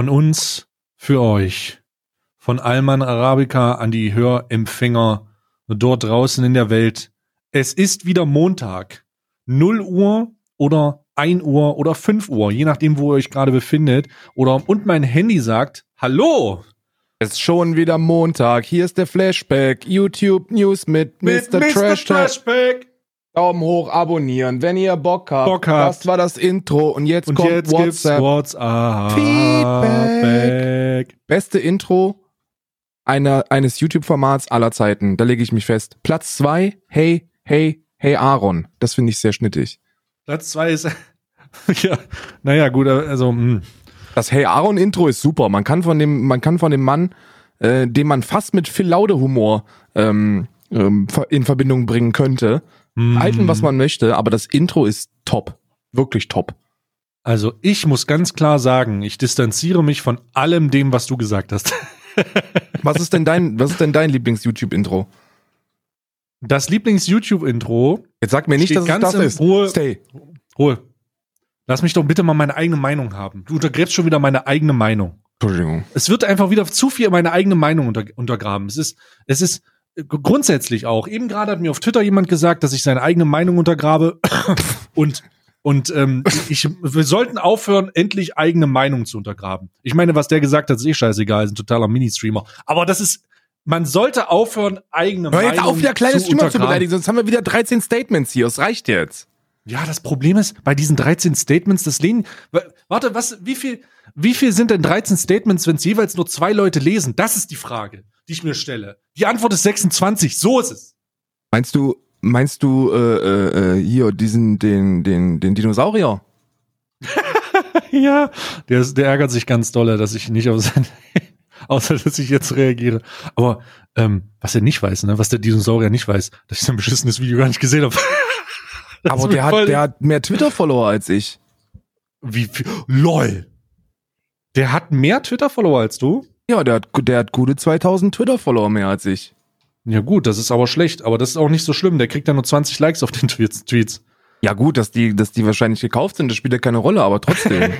Von uns für euch. Von Alman Arabica an die Hörempfänger dort draußen in der Welt. Es ist wieder Montag. 0 Uhr oder 1 Uhr oder 5 Uhr, je nachdem, wo ihr euch gerade befindet. Oder und mein Handy sagt, hallo. Es ist schon wieder Montag. Hier ist der Flashback. YouTube News mit, mit Mr. Mr. Trash Trashback. Daumen hoch, abonnieren, wenn ihr Bock habt. Bock habt. Das war das Intro und jetzt und kommt jetzt WhatsApp. WhatsApp. Feedback. Beste Intro einer, eines YouTube-Formats aller Zeiten. Da lege ich mich fest. Platz zwei. Hey, hey, hey Aaron. Das finde ich sehr schnittig. Platz zwei ist, ja, naja, gut, also, mh. Hm. Das Hey Aaron Intro ist super. Man kann von dem, man kann von dem Mann, äh, den man fast mit Phil Laude Humor ähm, ähm, in Verbindung bringen könnte, mm. halten, was man möchte, aber das Intro ist top. Wirklich top. Also ich muss ganz klar sagen, ich distanziere mich von allem dem, was du gesagt hast. was ist denn dein, was ist denn dein Lieblings-YouTube-Intro? Das Lieblings-YouTube-Intro. Jetzt sag mir nicht, dass es das ist. Ruhe. Stay. Ruhe. Lass mich doch bitte mal meine eigene Meinung haben. Du untergräbst schon wieder meine eigene Meinung. Entschuldigung. Es wird einfach wieder zu viel meine eigene Meinung unter, untergraben. Es ist, es ist grundsätzlich auch. Eben gerade hat mir auf Twitter jemand gesagt, dass ich seine eigene Meinung untergrabe und und ähm, ich, wir sollten aufhören, endlich eigene Meinung zu untergraben. Ich meine, was der gesagt hat, ist eh scheißegal, ist ein totaler Mini-Streamer. Aber das ist, man sollte aufhören, eigene Hör jetzt Meinung auf, wieder kleine zu Streamer zu beleidigen, sonst haben wir wieder 13 Statements hier. Es reicht jetzt. Ja, das Problem ist, bei diesen 13 Statements, das lehnen. Warte, was, wie viel, wie viel sind denn 13 Statements, wenn es jeweils nur zwei Leute lesen? Das ist die Frage die ich mir stelle. Die Antwort ist 26, so ist es. Meinst du, meinst du äh, äh, hier diesen, den, den, den Dinosaurier? ja, der, der ärgert sich ganz dolle, dass ich nicht auf sein, außer dass ich jetzt reagiere. Aber ähm, was er nicht weiß, ne, was der Dinosaurier nicht weiß, dass ich sein beschissenes Video gar nicht gesehen habe. Aber der hat, der hat mehr Twitter-Follower als ich. Wie viel? LOL. Der hat mehr Twitter-Follower als du? Ja, der hat, der hat gute 2000 Twitter-Follower mehr als ich. Ja gut, das ist aber schlecht, aber das ist auch nicht so schlimm. Der kriegt ja nur 20 Likes auf den Tweets. Ja gut, dass die, dass die wahrscheinlich gekauft sind, das spielt ja keine Rolle, aber trotzdem.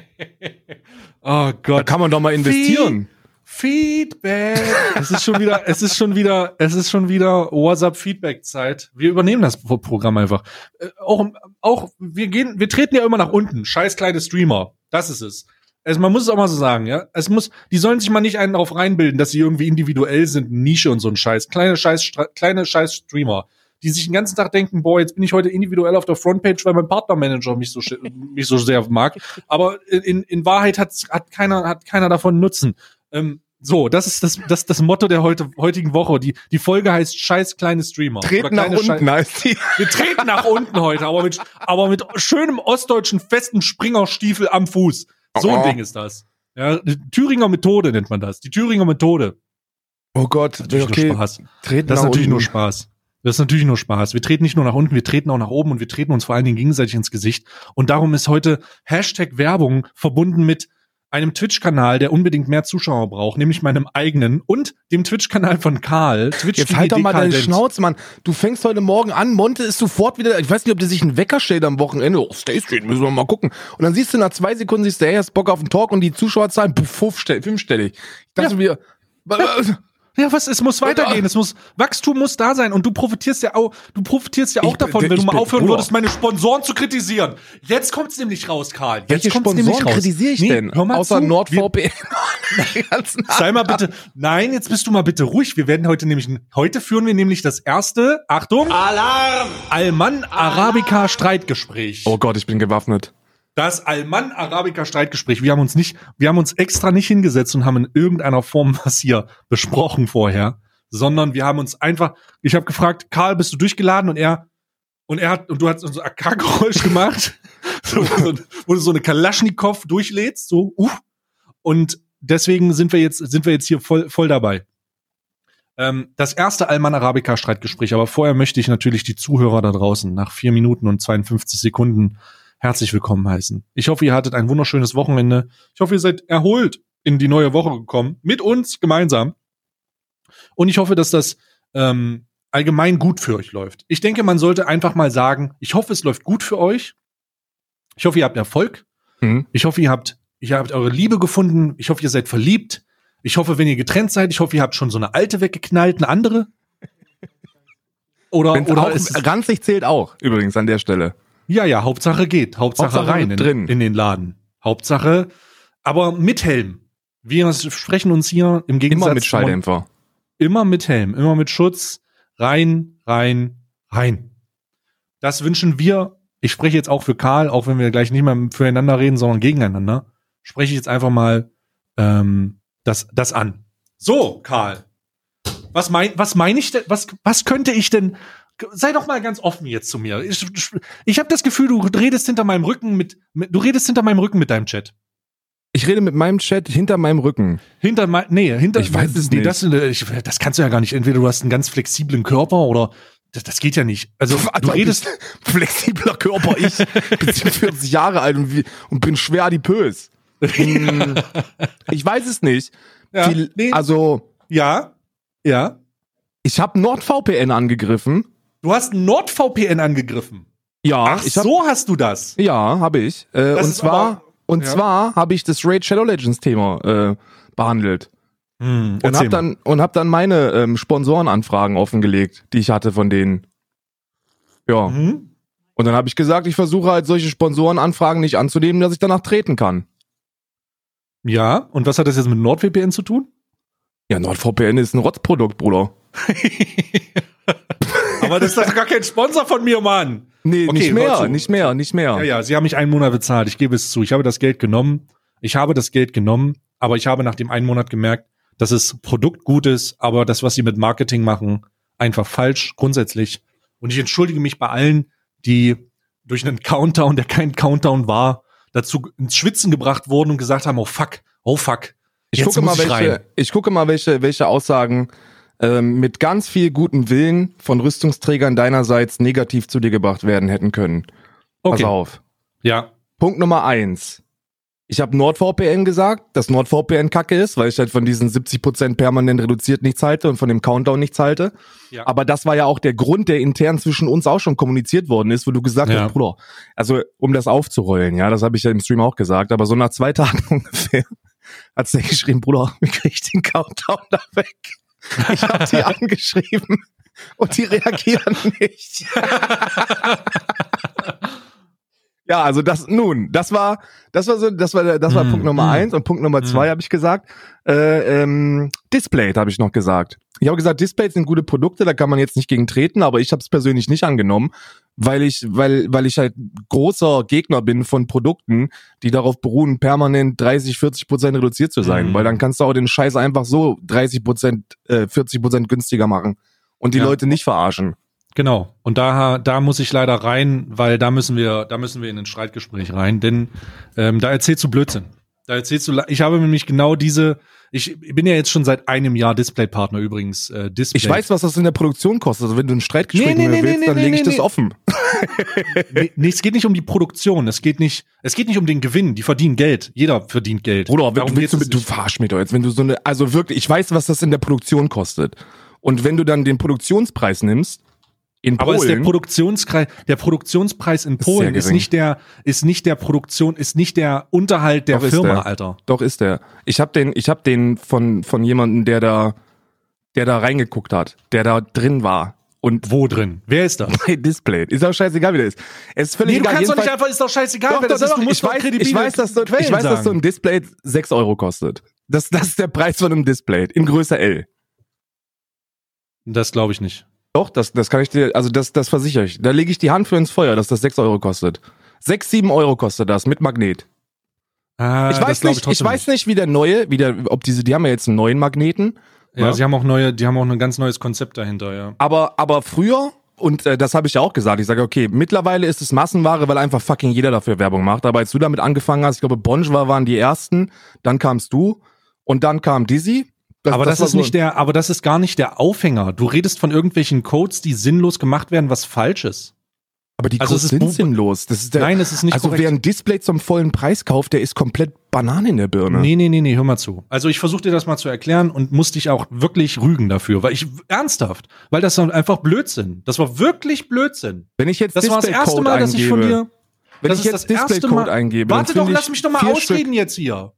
oh Gott. Da kann man doch mal investieren. Feedback. es ist schon wieder, es ist schon wieder, es ist schon wieder WhatsApp Feedback Zeit. Wir übernehmen das Programm einfach. Äh, auch, auch, wir gehen, wir treten ja immer nach unten. Scheiß kleine Streamer. Das ist es. Also man muss es auch mal so sagen, ja. Es muss, die sollen sich mal nicht einen darauf reinbilden, dass sie irgendwie individuell sind, Nische und so ein Scheiß. Kleine Scheiß, kleine Scheiß Streamer, die sich den ganzen Tag denken, boah, jetzt bin ich heute individuell auf der Frontpage, weil mein Partnermanager mich so, mich so sehr mag. Aber in, in Wahrheit hat, hat keiner, hat keiner davon Nutzen. Ähm, so, das ist das, das, das Motto der heute, heutigen Woche. Die, die Folge heißt Scheiß kleine Streamer. Treten nach unten heißt die. Wir treten nach unten heute, aber mit, aber mit schönem ostdeutschen festen Springerstiefel am Fuß. So ein oh. Ding ist das. Ja, Thüringer Methode nennt man das. Die Thüringer Methode. Oh Gott, das ist okay. nur Spaß. Treten das ist natürlich unten. nur Spaß. Das ist natürlich nur Spaß. Wir treten nicht nur nach unten, wir treten auch nach oben und wir treten uns vor allen Dingen gegenseitig ins Gesicht. Und darum ist heute Hashtag Werbung verbunden mit einem Twitch-Kanal, der unbedingt mehr Zuschauer braucht, nämlich meinem eigenen und dem Twitch-Kanal von Karl. Twitch Jetzt halt doch mal deine Schnauze, Mann. Du fängst heute Morgen an, Monte ist sofort wieder, ich weiß nicht, ob der sich einen Wecker stellt am Wochenende. Oh, Stay Street, müssen wir mal gucken. Und dann siehst du nach zwei Sekunden, siehst du, hey, hast Bock auf einen Talk und die Zuschauerzahlen, puff, fünfstellig. Ich dachte ja. mir, ja, was? Es muss weitergehen. Es muss Wachstum muss da sein und du profitierst ja auch. Du profitierst ja auch ich, davon, wenn du mal aufhören Bruder. würdest, meine Sponsoren zu kritisieren. Jetzt kommt's nämlich raus, Karl. Jetzt Welche kommt's Sponsoren raus. kritisiere ich nee, denn? Außer NordVPN. Sei mal bitte. Nein, jetzt bist du mal bitte ruhig. Wir werden heute nämlich. Heute führen wir nämlich das erste. Achtung. Alarm. Alman Arabica Streitgespräch. Oh Gott, ich bin gewaffnet das Alman Arabica Streitgespräch. Wir haben uns nicht, wir haben uns extra nicht hingesetzt und haben in irgendeiner Form was hier besprochen vorher, sondern wir haben uns einfach, ich habe gefragt, Karl, bist du durchgeladen? Und er, und er hat, und du hast so ein AK-Geräusch gemacht, so, wo du so eine Kalaschnikow durchlädst, so, uff. Und deswegen sind wir jetzt, sind wir jetzt hier voll, voll dabei. Ähm, das erste Alman Arabica Streitgespräch, aber vorher möchte ich natürlich die Zuhörer da draußen nach vier Minuten und 52 Sekunden herzlich willkommen heißen. Ich hoffe, ihr hattet ein wunderschönes Wochenende. Ich hoffe, ihr seid erholt in die neue Woche gekommen, mit uns gemeinsam. Und ich hoffe, dass das ähm, allgemein gut für euch läuft. Ich denke, man sollte einfach mal sagen, ich hoffe, es läuft gut für euch. Ich hoffe, ihr habt Erfolg. Mhm. Ich hoffe, ihr habt ihr habt eure Liebe gefunden. Ich hoffe, ihr seid verliebt. Ich hoffe, wenn ihr getrennt seid, ich hoffe, ihr habt schon so eine alte weggeknallt, eine andere. Oder, Wenn's oder auch, ranzig zählt auch, übrigens an der Stelle. Ja, ja, Hauptsache geht. Hauptsache, Hauptsache rein in, drin. in den Laden. Hauptsache, aber mit Helm. Wir sprechen uns hier im Gegensatz Immer mit Schalldämpfer. immer mit Helm, immer mit Schutz. Rein, rein, rein. Das wünschen wir. Ich spreche jetzt auch für Karl, auch wenn wir gleich nicht mehr füreinander reden, sondern gegeneinander. Spreche ich jetzt einfach mal ähm, das, das an. So, Karl. Was mein, was meine ich denn? Was, was könnte ich denn? Sei doch mal ganz offen jetzt zu mir. Ich, ich habe das Gefühl, du redest hinter meinem Rücken mit, mit, du redest hinter meinem Rücken mit deinem Chat. Ich rede mit meinem Chat hinter meinem Rücken. Hinter mein, nee, hinter, Ich weiß es nee, nicht. Das, ich, das kannst du ja gar nicht. Entweder du hast einen ganz flexiblen Körper oder das, das geht ja nicht. Also du Alter, redest, flexibler Körper, ich bin 40 Jahre alt und, wie, und bin schwer adipös. Hm, ich weiß es nicht. Ja, Viel, nee. Also, ja, ja. ich habe NordVPN angegriffen. Du hast NordVPN angegriffen. Ja, Ach, hab, so hast du das. ja, habe ich. Äh, und zwar, aber- und ja. zwar habe ich das Raid Shadow Legends Thema äh, behandelt Hm, und habe dann und habe dann meine ähm, Sponsorenanfragen offengelegt, die ich hatte von denen. Ja. Mhm. Und dann habe ich gesagt, ich versuche halt solche Sponsorenanfragen nicht anzunehmen, dass ich danach treten kann. Ja, und was hat das jetzt mit NordVPN zu tun? Ja, NordVPN ist ein Rotzprodukt, Bruder. Aber das ist doch gar kein Sponsor von mir, Mann. Nee, Okay, nicht mehr, nicht mehr, nicht mehr. Ja, ja, sie haben mich einen Monat bezahlt. Ich gebe es zu. Ich habe das Geld genommen. Ich habe das Geld genommen, aber ich habe nach dem einen Monat gemerkt, dass es Produkt gut ist, aber das, was sie mit Marketing machen, einfach falsch, grundsätzlich. Und ich entschuldige mich bei allen, die durch einen Countdown, der kein Countdown war, dazu ins Schwitzen gebracht wurden und gesagt haben, oh fuck, oh fuck. Ich jetzt gucke mal, ich welche, rein. ich gucke mal, welche, welche Aussagen ähm, mit ganz viel guten Willen von Rüstungsträgern deinerseits negativ zu dir gebracht werden hätten können. Pass Okay, auf. ja. Punkt Nummer eins. Ich habe NordVPN gesagt, dass NordVPN kacke ist, weil ich halt von diesen 70% permanent reduziert nichts halte und von dem Countdown nichts halte. Ja. Aber das war ja auch der Grund, der intern zwischen uns auch schon kommuniziert worden ist, wo du gesagt Ja. hast, Bruder, also um das aufzurollen, ja, das habe ich ja im Stream auch gesagt, aber so nach zwei Tagen ungefähr hat's der geschrieben, Bruder, wie krieg ich den Countdown da weg? Ich habe die angeschrieben und die reagieren nicht. Ja, also das nun, das war, das war so, das war, das war Mm, Punkt Nummer mm. eins und Punkt Nummer zwei habe ich gesagt. Äh, ähm, Display habe ich noch gesagt. Ich habe gesagt, Displays sind gute Produkte, da kann man jetzt nicht gegen treten, aber ich habe es persönlich nicht angenommen, weil ich, weil, weil ich halt großer Gegner bin von Produkten, die darauf beruhen, permanent 30, 40 Prozent reduziert zu sein, Mm. weil dann kannst du auch den Scheiß einfach so 30 Prozent, äh, 40 Prozent günstiger machen und die Ja. Leute nicht verarschen. Genau. Und da, da muss ich leider rein, weil da müssen wir, da müssen wir in ein Streitgespräch rein, denn ähm, da erzählst du Blödsinn. Da erzählst du, ich habe nämlich genau diese, ich bin ja jetzt schon seit einem Jahr Displaypartner übrigens. Äh, Display. Ich weiß, was das in der Produktion kostet. Also wenn du ein Streitgespräch Nee, nee, nee, willst, nee, dann nee, lege ich nee, das offen. nee, nee, es geht nicht um die Produktion. Es geht nicht, es geht nicht um den Gewinn. Die verdienen Geld. Jeder verdient Geld. Bruder, Darum willst du, du verarsch mich doch jetzt, wenn du so eine, also wirklich, ich weiß, was das in der Produktion kostet. Und wenn du dann den Produktionspreis nimmst, in Aber ist der Polen, Produktionspreis, der Produktionspreis in Ist Polen ist gering. nicht der, ist nicht der Produktion, ist nicht der Unterhalt der Doch, ist Firma, der. Alter. doch ist der. Ich habe den, ich habe den von von jemandem, der da, der da reingeguckt hat, der da drin war und Wo drin? Wer ist das? bei Display. Ist auch scheißegal, wie der ist. Es ist völlig Nee, du egal. kannst doch nicht einfach, ist doch scheißegal, Doch, wer doch, das ist. doch, Du musst ich doch weiß, ich weiß, dass so, Quellen ich weiß, dass so ein Display 6 Euro kostet. Das, das ist der Preis von einem Display in Größe L. Das glaube ich nicht. Doch, das, das kann ich dir, also das, das versichere ich. Da lege ich die Hand für ins Feuer, dass das 6 Euro kostet. 6, 7 Euro kostet das mit Magnet. Ah, ich weiß nicht, ich, trotzdem weiß nicht, wie der neue, wie der, ob diese, die haben ja jetzt einen neuen Magneten. Ja, Ja. sie haben auch neue, die haben auch ein ganz neues Konzept dahinter, ja. Aber, aber früher, und äh, das habe ich ja auch gesagt, ich sage, okay, mittlerweile ist es Massenware, weil einfach fucking jeder dafür Werbung macht. Aber als du damit angefangen hast, ich glaube, Bonjour waren die ersten, dann kamst du und dann kam Dizzy. Aber das, war ist so- nicht der, aber das ist gar nicht der Aufhänger. Du redest von irgendwelchen Codes, die sinnlos gemacht werden, was falsch ist. Aber die Also Codes sind sinnlos. Das ist der, Nein, es ist nicht also korrekt. wer ein Display zum vollen Preis kauft, der ist komplett Banane in der Birne. Nee, nee, nee, nee, hör mal zu. Also ich versuche dir das mal zu erklären und muss dich auch wirklich rügen dafür, weil ich ernsthaft, weil das dann einfach Blödsinn. Das war wirklich Blödsinn. Wenn ich jetzt Das war das erste Mal, dass ich von dir Wenn das ich jetzt das erste Display-Code Mal- eingebe, Warte doch, lass mich doch mal ausreden jetzt hier.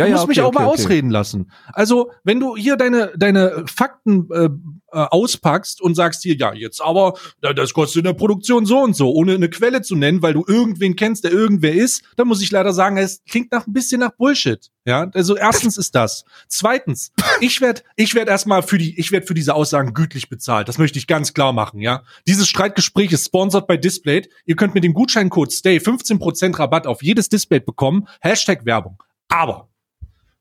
Ja, Du ja, musst mich okay, auch mal okay, okay. ausreden lassen. Also, wenn du hier deine, deine Fakten äh, äh, auspackst und sagst hier, ja, jetzt aber, da- das kostet in der Produktion so und so, ohne eine Quelle zu nennen, weil du irgendwen kennst, der irgendwer ist, dann muss ich leider sagen, es klingt nach ein bisschen nach Bullshit. Ja, also erstens ist das. Zweitens, ich werde ich werd erstmal für die, ich werde für diese Aussagen gütlich bezahlt. Das möchte ich ganz klar machen, ja. Dieses Streitgespräch ist sponsored bei Displayed. Ihr könnt mit dem Gutscheincode STAY 15% Rabatt auf jedes Display bekommen. Hashtag Werbung. Aber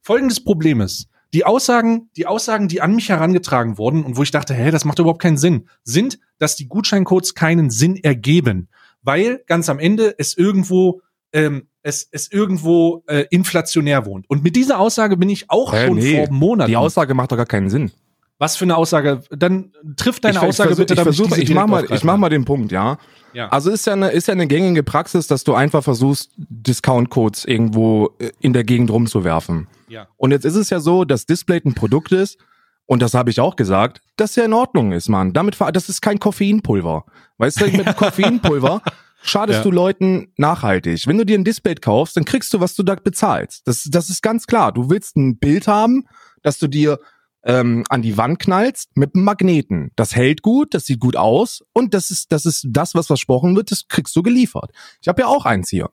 folgendes Problem ist, die Aussagen, die Aussagen, die an mich herangetragen wurden und wo ich dachte, hä, das macht überhaupt keinen Sinn, sind, dass die Gutscheincodes keinen Sinn ergeben, weil ganz am Ende es irgendwo ähm, es, es irgendwo äh, inflationär wohnt. Und mit dieser Aussage bin ich auch Hä, schon nee, vor Monaten. Die Aussage macht doch gar keinen Sinn. Was für eine Aussage? Dann trifft deine ich, Aussage ich versuch, bitte, ich, versuch, ich mach direkt mal, ich mach mal den Punkt, ja. Ja. Also ist ja eine, ist ja eine gängige Praxis, dass du einfach versuchst, Discount-Codes irgendwo äh, in der Gegend rumzuwerfen. Ja. Und jetzt ist es ja so, dass Display ein Produkt ist, und das habe ich auch gesagt, dass ja in Ordnung ist, Mann. Damit, das ist kein Koffeinpulver. Weißt du, mit Koffeinpulver schadest Ja. du Leuten nachhaltig. Wenn du dir ein Display kaufst, dann kriegst du, was du da bezahlst. Das, das ist ganz klar. Du willst ein Bild haben, dass du dir ähm, an die Wand knallst mit einem Magneten. Das hält gut, das sieht gut aus und das ist das ist das, was versprochen wird, das kriegst du geliefert. Ich habe ja auch eins hier.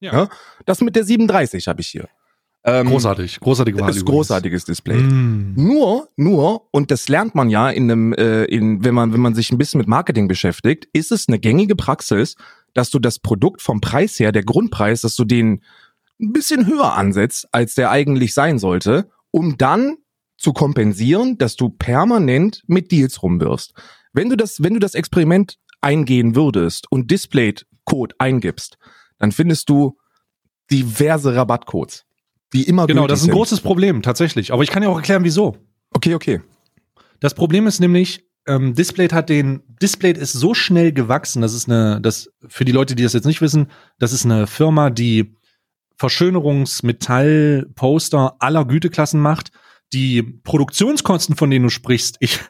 Ja. Ja, das mit der 37 habe ich hier. Ähm, Großartig, großartige Wahl. ist großartiges Display. Mm. Nur, nur, und das lernt man ja in einem, äh, in, wenn man, wenn man sich ein bisschen mit Marketing beschäftigt, ist es eine gängige Praxis, dass du das Produkt vom Preis her, der Grundpreis, dass du den ein bisschen höher ansetzt, als der eigentlich sein sollte, um dann zu kompensieren, dass du permanent mit Deals rumwirfst. Wenn du das, wenn du das Experiment eingehen würdest und Display-Code eingibst, dann findest du diverse Rabattcodes, die immer Genau, das ist ein sind. großes Problem, tatsächlich. Aber ich kann ja auch erklären, wieso. Okay, okay. Das Problem ist nämlich, ähm, Displayed hat den, Displayed ist so schnell gewachsen, das ist eine, das, für die Leute, die das jetzt nicht wissen, das ist eine Firma, die Verschönerungsmetall-Poster aller Güteklassen macht. Die Produktionskosten, von denen du sprichst, ich,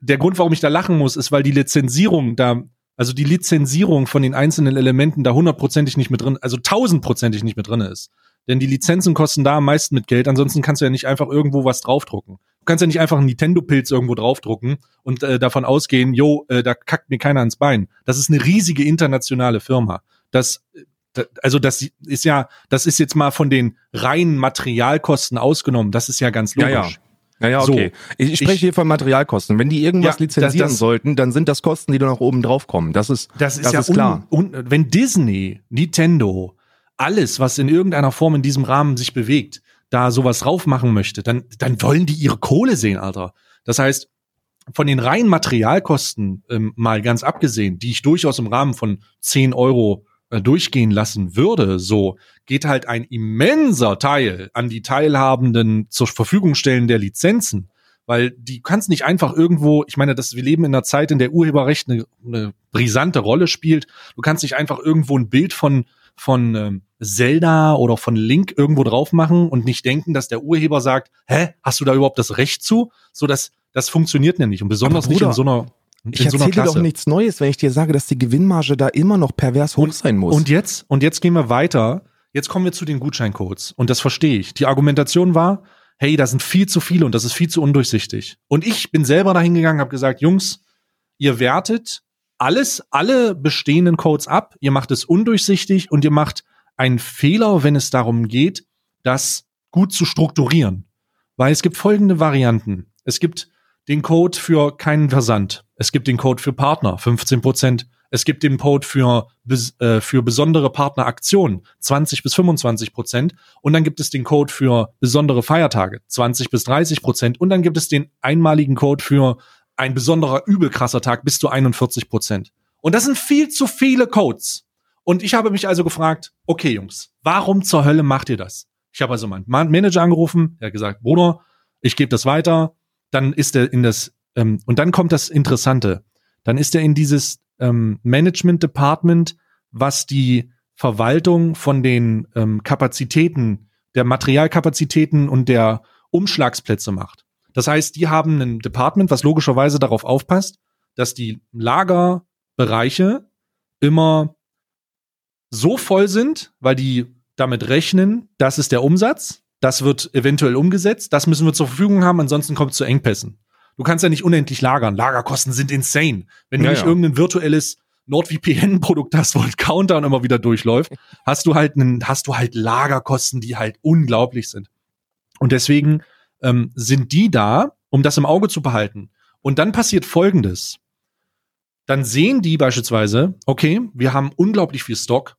der Grund, warum ich da lachen muss, ist, weil die Lizenzierung da, also die Lizenzierung von den einzelnen Elementen da hundertprozentig nicht mit drin, also tausendprozentig nicht mit drin ist. Denn die Lizenzen kosten da am meisten mit Geld, ansonsten kannst du ja nicht einfach irgendwo was draufdrucken. Du kannst ja nicht einfach einen Nintendo-Pilz irgendwo draufdrucken und äh, davon ausgehen, jo, äh, da kackt mir keiner ans Bein. Das ist eine riesige internationale Firma. Das, da- also das ist ja, das ist jetzt mal von den reinen Materialkosten ausgenommen. Das ist ja ganz logisch. ja. Ja, ja, So, okay. ich, ich spreche ich- hier von Materialkosten. Wenn die irgendwas Ja, lizenzieren das- das- sollten, dann sind das Kosten, die dann auch oben drauf kommen. Das ist, Das ist das ja ist klar. Un, un, wenn Disney, Nintendo, alles, was in irgendeiner Form in diesem Rahmen sich bewegt, da sowas drauf machen möchte, dann, dann wollen die ihre Kohle sehen, Alter. Das heißt, von den reinen Materialkosten ähm, mal ganz abgesehen, die ich durchaus im Rahmen von 10 Euro durchgehen lassen würde, so geht halt ein immenser Teil an die Teilhabenden zur Verfügung stellen der Lizenzen. Weil die kannst nicht einfach irgendwo, ich meine, dass wir leben in einer Zeit, in der Urheberrecht eine, eine brisante Rolle spielt. Du kannst nicht einfach irgendwo ein Bild von von ähm, Zelda oder von Link irgendwo drauf machen und nicht denken, dass der Urheber sagt, hä, hast du da überhaupt das Recht zu? So dass das funktioniert ja nicht und besonders Aber nicht in Bruder, so einer in Ich erzähle dir doch nichts Neues, wenn ich dir sage, dass die Gewinnmarge da immer noch pervers hoch sein muss. Und jetzt, und jetzt gehen wir weiter. Jetzt kommen wir zu den Gutscheincodes. Und das verstehe ich. Die Argumentation war, hey, da sind viel zu viele und das ist viel zu undurchsichtig. Und ich bin selber dahin gegangen, habe gesagt, Jungs, ihr wertet alles, alle bestehenden Codes ab, ihr macht es undurchsichtig und ihr macht einen Fehler, wenn es darum geht, das gut zu strukturieren. Weil es gibt folgende Varianten. Es gibt den Code für keinen Versand. Es gibt den Code für Partner, 15 Prozent. Es gibt den Code für, äh, für besondere Partneraktionen, 20 bis 25 Prozent. Und dann gibt es den Code für besondere Feiertage, 20 bis 30 Prozent. Und dann gibt es den einmaligen Code für ein besonderer übelkrasser Tag bis zu 41 Prozent. Und das sind viel zu viele Codes. Und ich habe mich also gefragt, okay Jungs, warum zur Hölle macht ihr das? Ich habe also meinen Man- Manager angerufen, der hat gesagt, Bruder, ich gebe das weiter. Dann ist er in das, ähm, und dann kommt das Interessante. Dann ist er in dieses ähm, Management Department, was die Verwaltung von den ähm, Kapazitäten, der Materialkapazitäten und der Umschlagsplätze macht. Das heißt, die haben ein Department, was logischerweise darauf aufpasst, dass die Lagerbereiche immer so voll sind, weil die damit rechnen, das ist der Umsatz, das wird eventuell umgesetzt, das müssen wir zur Verfügung haben, ansonsten kommt es zu Engpässen. Du kannst ja nicht unendlich lagern. Lagerkosten sind insane. Wenn du nicht ja. irgendein virtuelles NordVPN-Produkt hast, wo ein Countdown immer wieder durchläuft, hast du halt einen, hast du halt Lagerkosten, die halt unglaublich sind. Und deswegen ähm, sind die da, um das im Auge zu behalten. Und dann passiert Folgendes. Dann sehen die beispielsweise, okay, wir haben unglaublich viel Stock,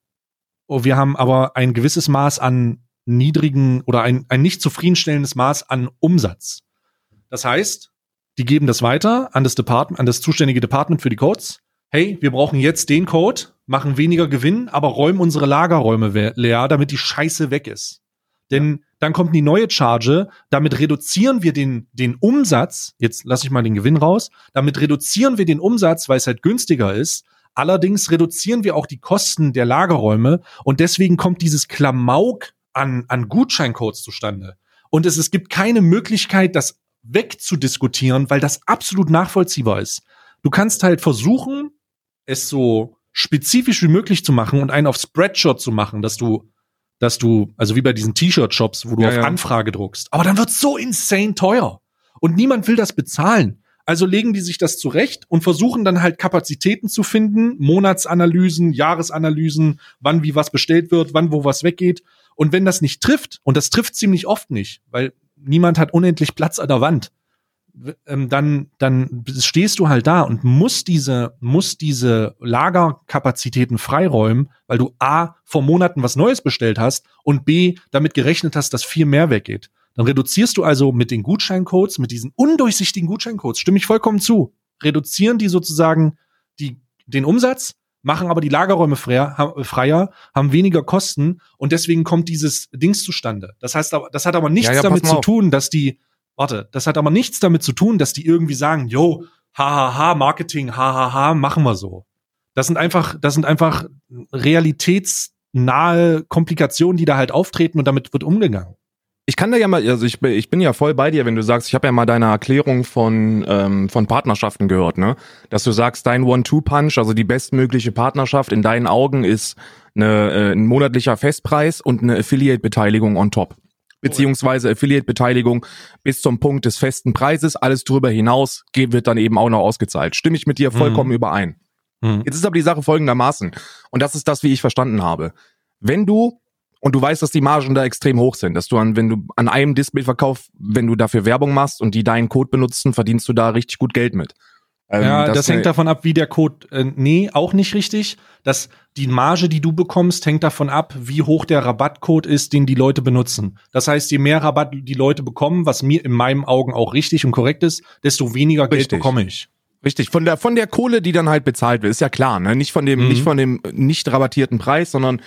oh, wir haben aber ein gewisses Maß an niedrigen oder ein, ein nicht zufriedenstellendes Maß an Umsatz. Das heißt, die geben das weiter an das Department, an das zuständige Department für die Codes. Hey, wir brauchen jetzt den Code, machen weniger Gewinn, aber räumen unsere Lagerräume leer, damit die Scheiße weg ist. Denn dann kommt die neue Charge, damit reduzieren wir den, den Umsatz, jetzt lasse ich mal den Gewinn raus, damit reduzieren wir den Umsatz, weil es halt günstiger ist. Allerdings reduzieren wir auch die Kosten der Lagerräume und deswegen kommt dieses Klamauk an, an Gutscheincodes zustande. Und es, es gibt keine Möglichkeit, das wegzudiskutieren, weil das absolut nachvollziehbar ist. Du kannst halt versuchen, es so spezifisch wie möglich zu machen und einen auf Spreadshot zu machen, dass du dass du, also wie bei diesen T-Shirt-Shops, wo du ja, auf ja. Anfrage druckst. Aber dann wird's so insane teuer. Und niemand will das bezahlen. Also legen die sich das zurecht und versuchen dann halt Kapazitäten zu finden, Monatsanalysen, Jahresanalysen, wann wie was bestellt wird, wann wo was weggeht. Und wenn das nicht trifft, und das trifft ziemlich oft nicht, weil niemand hat unendlich Platz an der Wand, ähm, dann, dann stehst du halt da und musst diese, musst diese Lagerkapazitäten freiräumen, weil du A, vor Monaten was Neues bestellt hast und B, damit gerechnet hast, dass viel mehr weggeht. Dann reduzierst du also mit den Gutscheincodes, mit diesen undurchsichtigen Gutscheincodes, stimme ich vollkommen zu, reduzieren die sozusagen die, den Umsatz, machen aber die Lagerräume freier, freier, haben weniger Kosten und deswegen kommt dieses Dings zustande. Das heißt, das hat aber nichts ja, ja, damit zu tun, dass die, Warte, das hat aber nichts damit zu tun, dass die irgendwie sagen, yo, hahaha, Marketing, hahaha, machen wir so. Das sind einfach, das sind einfach realitätsnahe Komplikationen, die da halt auftreten und damit wird umgegangen. Ich kann da ja mal, also ich, ich bin ja voll bei dir, wenn du sagst, ich habe ja mal deine Erklärung von, ähm, von Partnerschaften gehört, ne? Dass du sagst, dein One-Two-Punch, also die bestmögliche Partnerschaft in deinen Augen ist eine, äh, ein monatlicher Festpreis und eine Affiliate-Beteiligung on top beziehungsweise Affiliate-Beteiligung bis zum Punkt des festen Preises. Alles drüber hinaus wird dann eben auch noch ausgezahlt. Stimme ich mit dir vollkommen mhm. überein. Mhm. Jetzt ist aber die Sache folgendermaßen. Und das ist das, wie ich verstanden habe. Wenn du und du weißt, dass die Margen da extrem hoch sind, dass du an, wenn du an einem Displayverkauf, wenn du dafür Werbung machst und die deinen Code benutzen, verdienst du da richtig gut Geld mit. Ähm, ja, das, das hängt davon ab, wie der Code. Äh, nee, auch nicht richtig. Das, die Marge, die du bekommst, hängt davon ab, wie hoch der Rabattcode ist, den die Leute benutzen. Das heißt, je mehr Rabatt die Leute bekommen, was mir in meinen Augen auch richtig und korrekt ist, desto weniger Geld richtig. bekomme ich. Richtig, von der von der Kohle, die dann halt bezahlt wird, ist ja klar, ne? Nicht von dem, mhm. nicht von dem nicht rabattierten Preis, sondern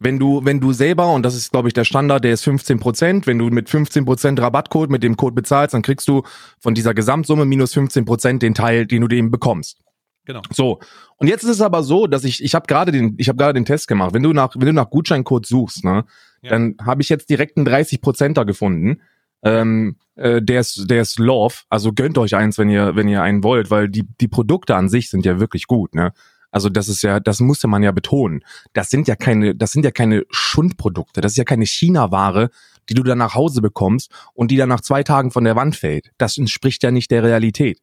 wenn du, wenn du selber, und das ist, glaube ich, der Standard, der ist 15 Prozent, wenn du mit 15 Prozent Rabattcode mit dem Code bezahlst, dann kriegst du von dieser Gesamtsumme minus 15 Prozent den Teil, den du dem bekommst. Genau. So. Und jetzt ist es aber so, dass ich, ich habe gerade den, ich habe gerade den Test gemacht. Wenn du nach, wenn du nach Gutscheincode suchst, ne, ja. dann habe ich jetzt direkt einen 30 Prozenter gefunden. Ähm, äh, der ist, der ist Love. Also gönnt euch eins, wenn ihr, wenn ihr einen wollt, weil die, die Produkte an sich sind ja wirklich gut, ne. Also das ist ja, das musste man ja betonen. Das sind ja keine, das sind ja keine Schundprodukte. Das ist ja keine China-Ware, die du dann nach Hause bekommst und die dann nach zwei Tagen von der Wand fällt. Das entspricht ja nicht der Realität.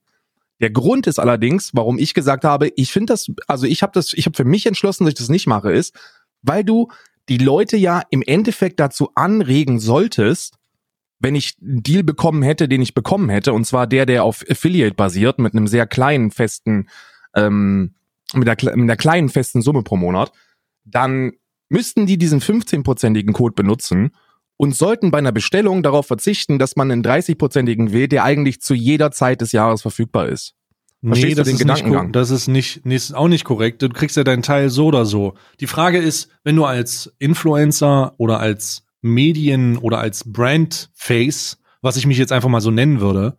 Der Grund ist allerdings, warum ich gesagt habe, ich finde das, also ich habe das, ich habe für mich entschlossen, dass ich das nicht mache, ist, weil du die Leute ja im Endeffekt dazu anregen solltest, wenn ich einen Deal bekommen hätte, den ich bekommen hätte, und zwar der, der auf Affiliate basiert, mit einem sehr kleinen festen ähm, mit der, mit der kleinen festen Summe pro Monat, dann müssten die diesen 15-prozentigen Code benutzen und sollten bei einer Bestellung darauf verzichten, dass man einen 30-prozentigen wählt, der eigentlich zu jeder Zeit des Jahres verfügbar ist. Verstehst nee, das ist Gedankengang? Nicht, das ist nicht, ist auch nicht korrekt. Du kriegst ja deinen Teil so oder so. Die Frage ist, wenn du als Influencer oder als Medien oder als Brand-Face, was ich mich jetzt einfach mal so nennen würde,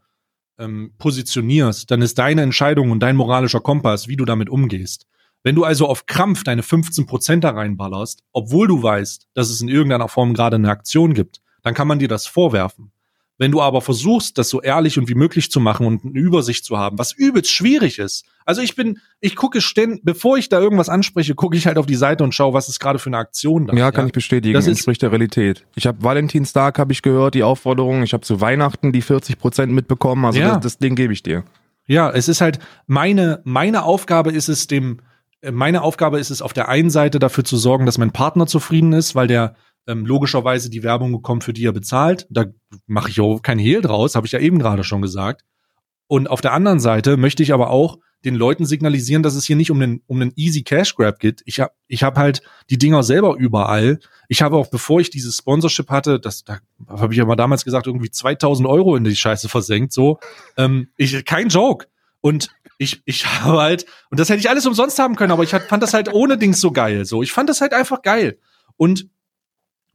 ähm, positionierst, dann ist deine Entscheidung und dein moralischer Kompass, wie du damit umgehst. Wenn du also auf Krampf deine 15% da reinballerst, obwohl du weißt, dass es in irgendeiner Form gerade eine Aktion gibt, dann kann man dir das vorwerfen. Wenn du aber versuchst, das so ehrlich und wie möglich zu machen und eine Übersicht zu haben, was übelst schwierig ist. Also ich bin, ich gucke ständig, bevor ich da irgendwas anspreche, gucke ich halt auf die Seite und schaue, was ist gerade für eine Aktion da. Ja, kann ja? ich bestätigen. Das entspricht der Realität. Ich habe Valentinstag, habe ich gehört, die Aufforderung. Ich habe zu Weihnachten die 40 Prozent mitbekommen. Also ja. das, das Ding gebe ich dir. Ja, es ist halt meine meine Aufgabe ist es dem meine Aufgabe ist es auf der einen Seite dafür zu sorgen, dass mein Partner zufrieden ist, weil der ähm, logischerweise die Werbung bekommt, für die er bezahlt. Da mache ich auch kein Hehl draus, habe ich ja eben gerade schon gesagt. Und auf der anderen Seite möchte ich aber auch den Leuten signalisieren, dass es hier nicht um einen, um einen easy Cash Grab geht. Ich habe ich hab halt die Dinger selber überall. Ich habe auch, bevor ich dieses Sponsorship hatte, das da habe ich ja mal damals gesagt, irgendwie 2000 Euro in die Scheiße versenkt. So, ähm, ich, kein Joke. Und ich, ich habe halt, und das hätte ich alles umsonst haben können, aber ich fand das halt ohne Dings so geil. So, ich fand das halt einfach geil. Und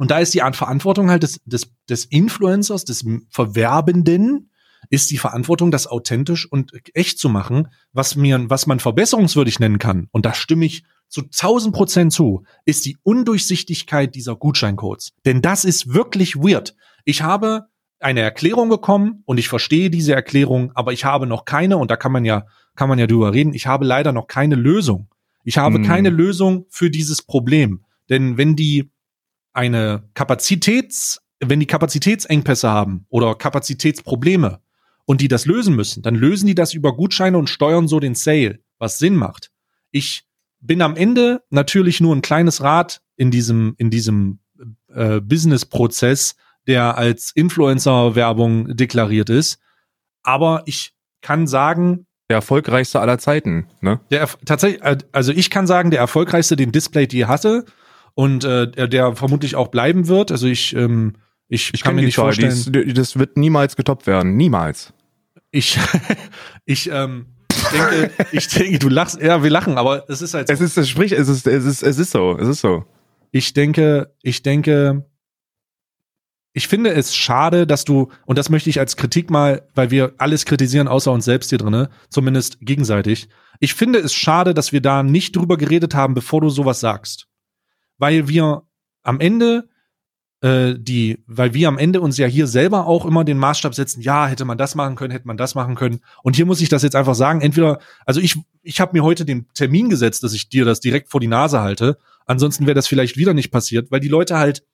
und da ist die Art Verantwortung halt des, des, des Influencers, des Verwerbenden, ist die Verantwortung, das authentisch und echt zu machen, was mir, was man verbesserungswürdig nennen kann. Und da stimme ich zu 1000 Prozent zu, ist die Undurchsichtigkeit dieser Gutscheincodes. Denn das ist wirklich weird. Ich habe eine Erklärung bekommen und ich verstehe diese Erklärung, aber ich habe noch keine, und da kann man ja, kann man ja drüber reden, ich habe leider noch keine Lösung. Ich habe hm. keine Lösung für dieses Problem. Denn wenn die eine Kapazitäts, wenn die Kapazitätsengpässe haben oder Kapazitätsprobleme und die das lösen müssen, dann lösen die das über Gutscheine und steuern so den Sale, was Sinn macht. Ich bin am Ende natürlich nur ein kleines Rad in diesem, in diesem äh, Business-Prozess, der als Influencer-Werbung deklariert ist. Aber ich kann sagen, der erfolgreichste aller Zeiten, ne? Der tatsächlich, also ich kann sagen, der erfolgreichste, den Display die hatte, und äh, der vermutlich auch bleiben wird. Also ich, ähm, ich, ich kann mir nicht Zahl, vorstellen. Dies, das wird niemals getoppt werden. Niemals. Ich, ich, ähm, denke, ich denke, du lachst, ja, wir lachen, aber es ist halt so. Es ist, es spricht, es ist, es ist, es ist so, es ist so. Ich denke, ich denke, ich finde es schade, dass du, und das möchte ich als Kritik mal, weil wir alles kritisieren, außer uns selbst hier drinne, zumindest gegenseitig. Ich finde es schade, dass wir da nicht drüber geredet haben, bevor du sowas sagst weil wir am Ende äh, die, weil wir am Ende uns ja hier selber auch immer den Maßstab setzen, ja, hätte man das machen können, hätte man das machen können. Und hier muss ich das jetzt einfach sagen, entweder, also ich, ich habe mir heute den Termin gesetzt, dass ich dir das direkt vor die Nase halte. Ansonsten wäre das vielleicht wieder nicht passiert, weil die Leute halt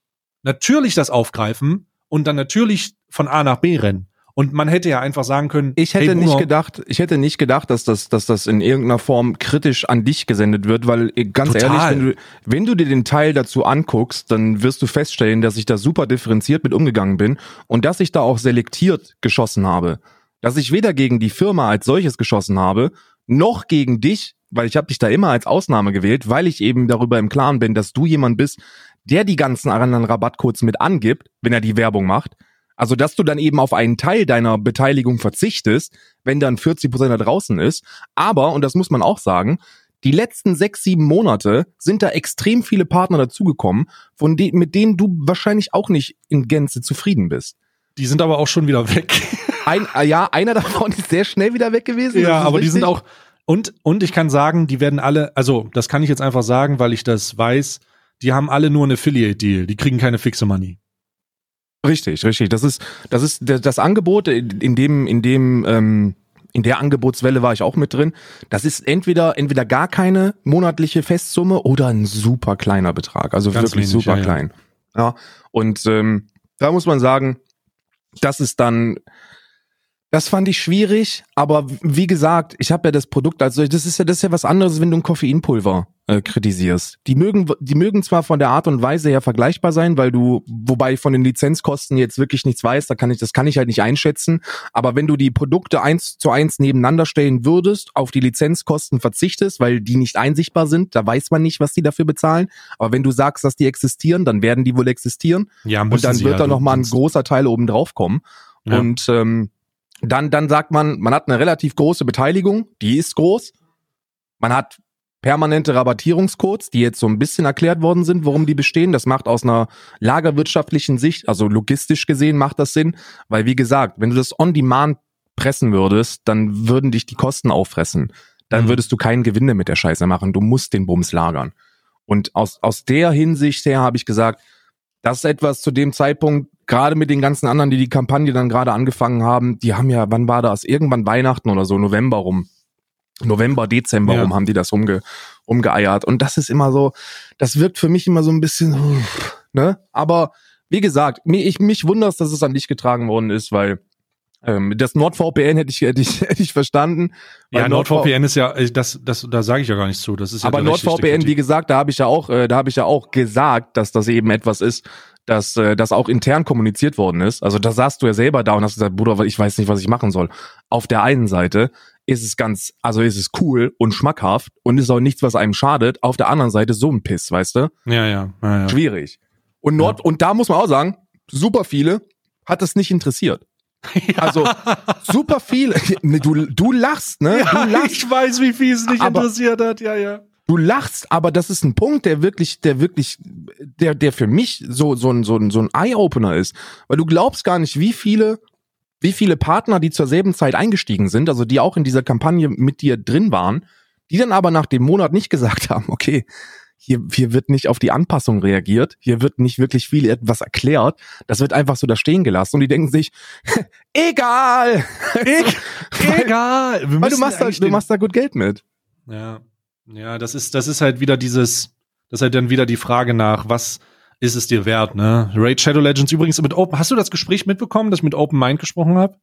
natürlich das aufgreifen und dann natürlich von A nach B rennen. Und man hätte ja einfach sagen können, ich hätte hey, nicht gedacht, ich hätte nicht gedacht, dass das, dass das in irgendeiner Form kritisch an dich gesendet wird, weil äh, ganz Total. ehrlich, wenn du, wenn du dir den Teil dazu anguckst, dann wirst du feststellen, dass ich da super differenziert mit umgegangen bin und dass ich da auch selektiert geschossen habe. Dass ich weder gegen die Firma als solches geschossen habe, noch gegen dich, weil ich habe dich da immer als Ausnahme gewählt, weil ich eben darüber im Klaren bin, dass du jemand bist, der die ganzen anderen Rabattcodes mit angibt, wenn er die Werbung macht also, dass du dann eben auf einen Teil deiner Beteiligung verzichtest, wenn dann 40 Prozent da draußen ist. Aber, und das muss man auch sagen, die letzten sechs, sieben Monate sind da extrem viele Partner dazugekommen, von de mit denen du wahrscheinlich auch nicht in Gänze zufrieden bist. Die sind aber auch schon wieder weg. Ein, äh, ja, einer davon ist sehr schnell wieder weg gewesen. Ja, aber richtig. die sind auch, und, und ich kann sagen, die werden alle, also das kann ich jetzt einfach sagen, weil ich das weiß, die haben alle nur einen Affiliate-Deal, die kriegen keine fixe Money. Richtig, richtig. Das ist, das ist das Angebot, in dem, in dem, ähm, in der Angebotswelle war ich auch mit drin. Das ist entweder, entweder gar keine monatliche Festsumme oder ein super kleiner Betrag. Also Ganz wirklich wenig, super ja, klein. Ja. ja. Und ähm, da muss man sagen, das ist dann das fand ich schwierig, aber wie gesagt, ich habe ja das Produkt, also das ist ja das ist ja was anderes, wenn du ein Koffeinpulver äh, kritisierst. Die mögen die mögen zwar von der Art und Weise her vergleichbar sein, weil du wobei ich von den Lizenzkosten jetzt wirklich nichts weiß, da kann ich das kann ich halt nicht einschätzen, aber wenn du die Produkte eins zu eins nebeneinander stellen würdest, auf die Lizenzkosten verzichtest, weil die nicht einsichtbar sind, da weiß man nicht, was die dafür bezahlen, aber wenn du sagst, dass die existieren, dann werden die wohl existieren ja, und dann wird ja, da noch mal ein großer Teil oben drauf kommen. Ja. Und ähm, dann, dann sagt man, man hat eine relativ große Beteiligung, die ist groß. Man hat permanente Rabattierungscodes, die jetzt so ein bisschen erklärt worden sind, warum die bestehen. Das macht aus einer lagerwirtschaftlichen Sicht, also logistisch gesehen macht das Sinn, weil wie gesagt, wenn du das on demand pressen würdest, dann würden dich die Kosten auffressen. Dann mhm. würdest du keinen Gewinne mit der Scheiße machen. Du musst den Bums lagern. Und aus, aus der Hinsicht her habe ich gesagt, Das ist etwas zu dem Zeitpunkt, gerade mit den ganzen anderen, die die Kampagne dann gerade angefangen haben, die haben ja, wann war das? Irgendwann Weihnachten oder so, November rum. November, Dezember Ja. rum haben die das rumge, rumgeeiert. Und das ist immer so, das wirkt für mich immer so ein bisschen, ne? Aber wie gesagt, mich, ich, mich wundert dass es an dich getragen worden ist, weil das NordVPN hätte ich, hätte ich, hätte ich verstanden. Ja, NordVPN ist ja, das, das, da sage ich ja gar nichts zu. Das ist ja aber NordVPN, wie gesagt, da habe ich ja auch, äh, da habe ich ja auch gesagt, dass das eben etwas ist, dass äh, das auch intern kommuniziert worden ist. Also da saßt du ja selber da und hast gesagt, Bruder, ich weiß nicht, was ich machen soll. Auf der einen Seite ist es ganz, also ist es cool und schmackhaft und ist auch nichts, was einem schadet. Auf der anderen Seite so ein Piss, weißt du? Ja, ja, ja, ja. Schwierig. Und Nord und da muss man auch sagen, super viele hat das nicht interessiert. Also super viele. Ne, Du du lachst, ne? Ja, du lachst. ich weiß, wie viel es nicht Aber- interessiert hat, ja, ja. du lachst, aber das ist ein Punkt, der wirklich, der wirklich, der, der für mich so, so ein, so ein, so ein Eye-Opener ist. Weil du glaubst gar nicht, wie viele, wie viele Partner, die zur selben Zeit eingestiegen sind, also die auch in dieser Kampagne mit dir drin waren, die dann aber nach dem Monat nicht gesagt haben, okay, hier, hier wird nicht auf die Anpassung reagiert, hier wird nicht wirklich viel etwas erklärt, das wird einfach so da stehen gelassen und die denken sich, egal, Egal. Wir weil du machst, da, du machst da gut Geld mit. Ja, ja, das ist, das ist halt wieder dieses, das ist halt dann wieder die Frage nach, was ist es dir wert, ne? Raid Shadow Legends übrigens mit Open, hast du das Gespräch mitbekommen, dass ich mit Open Mind gesprochen habe?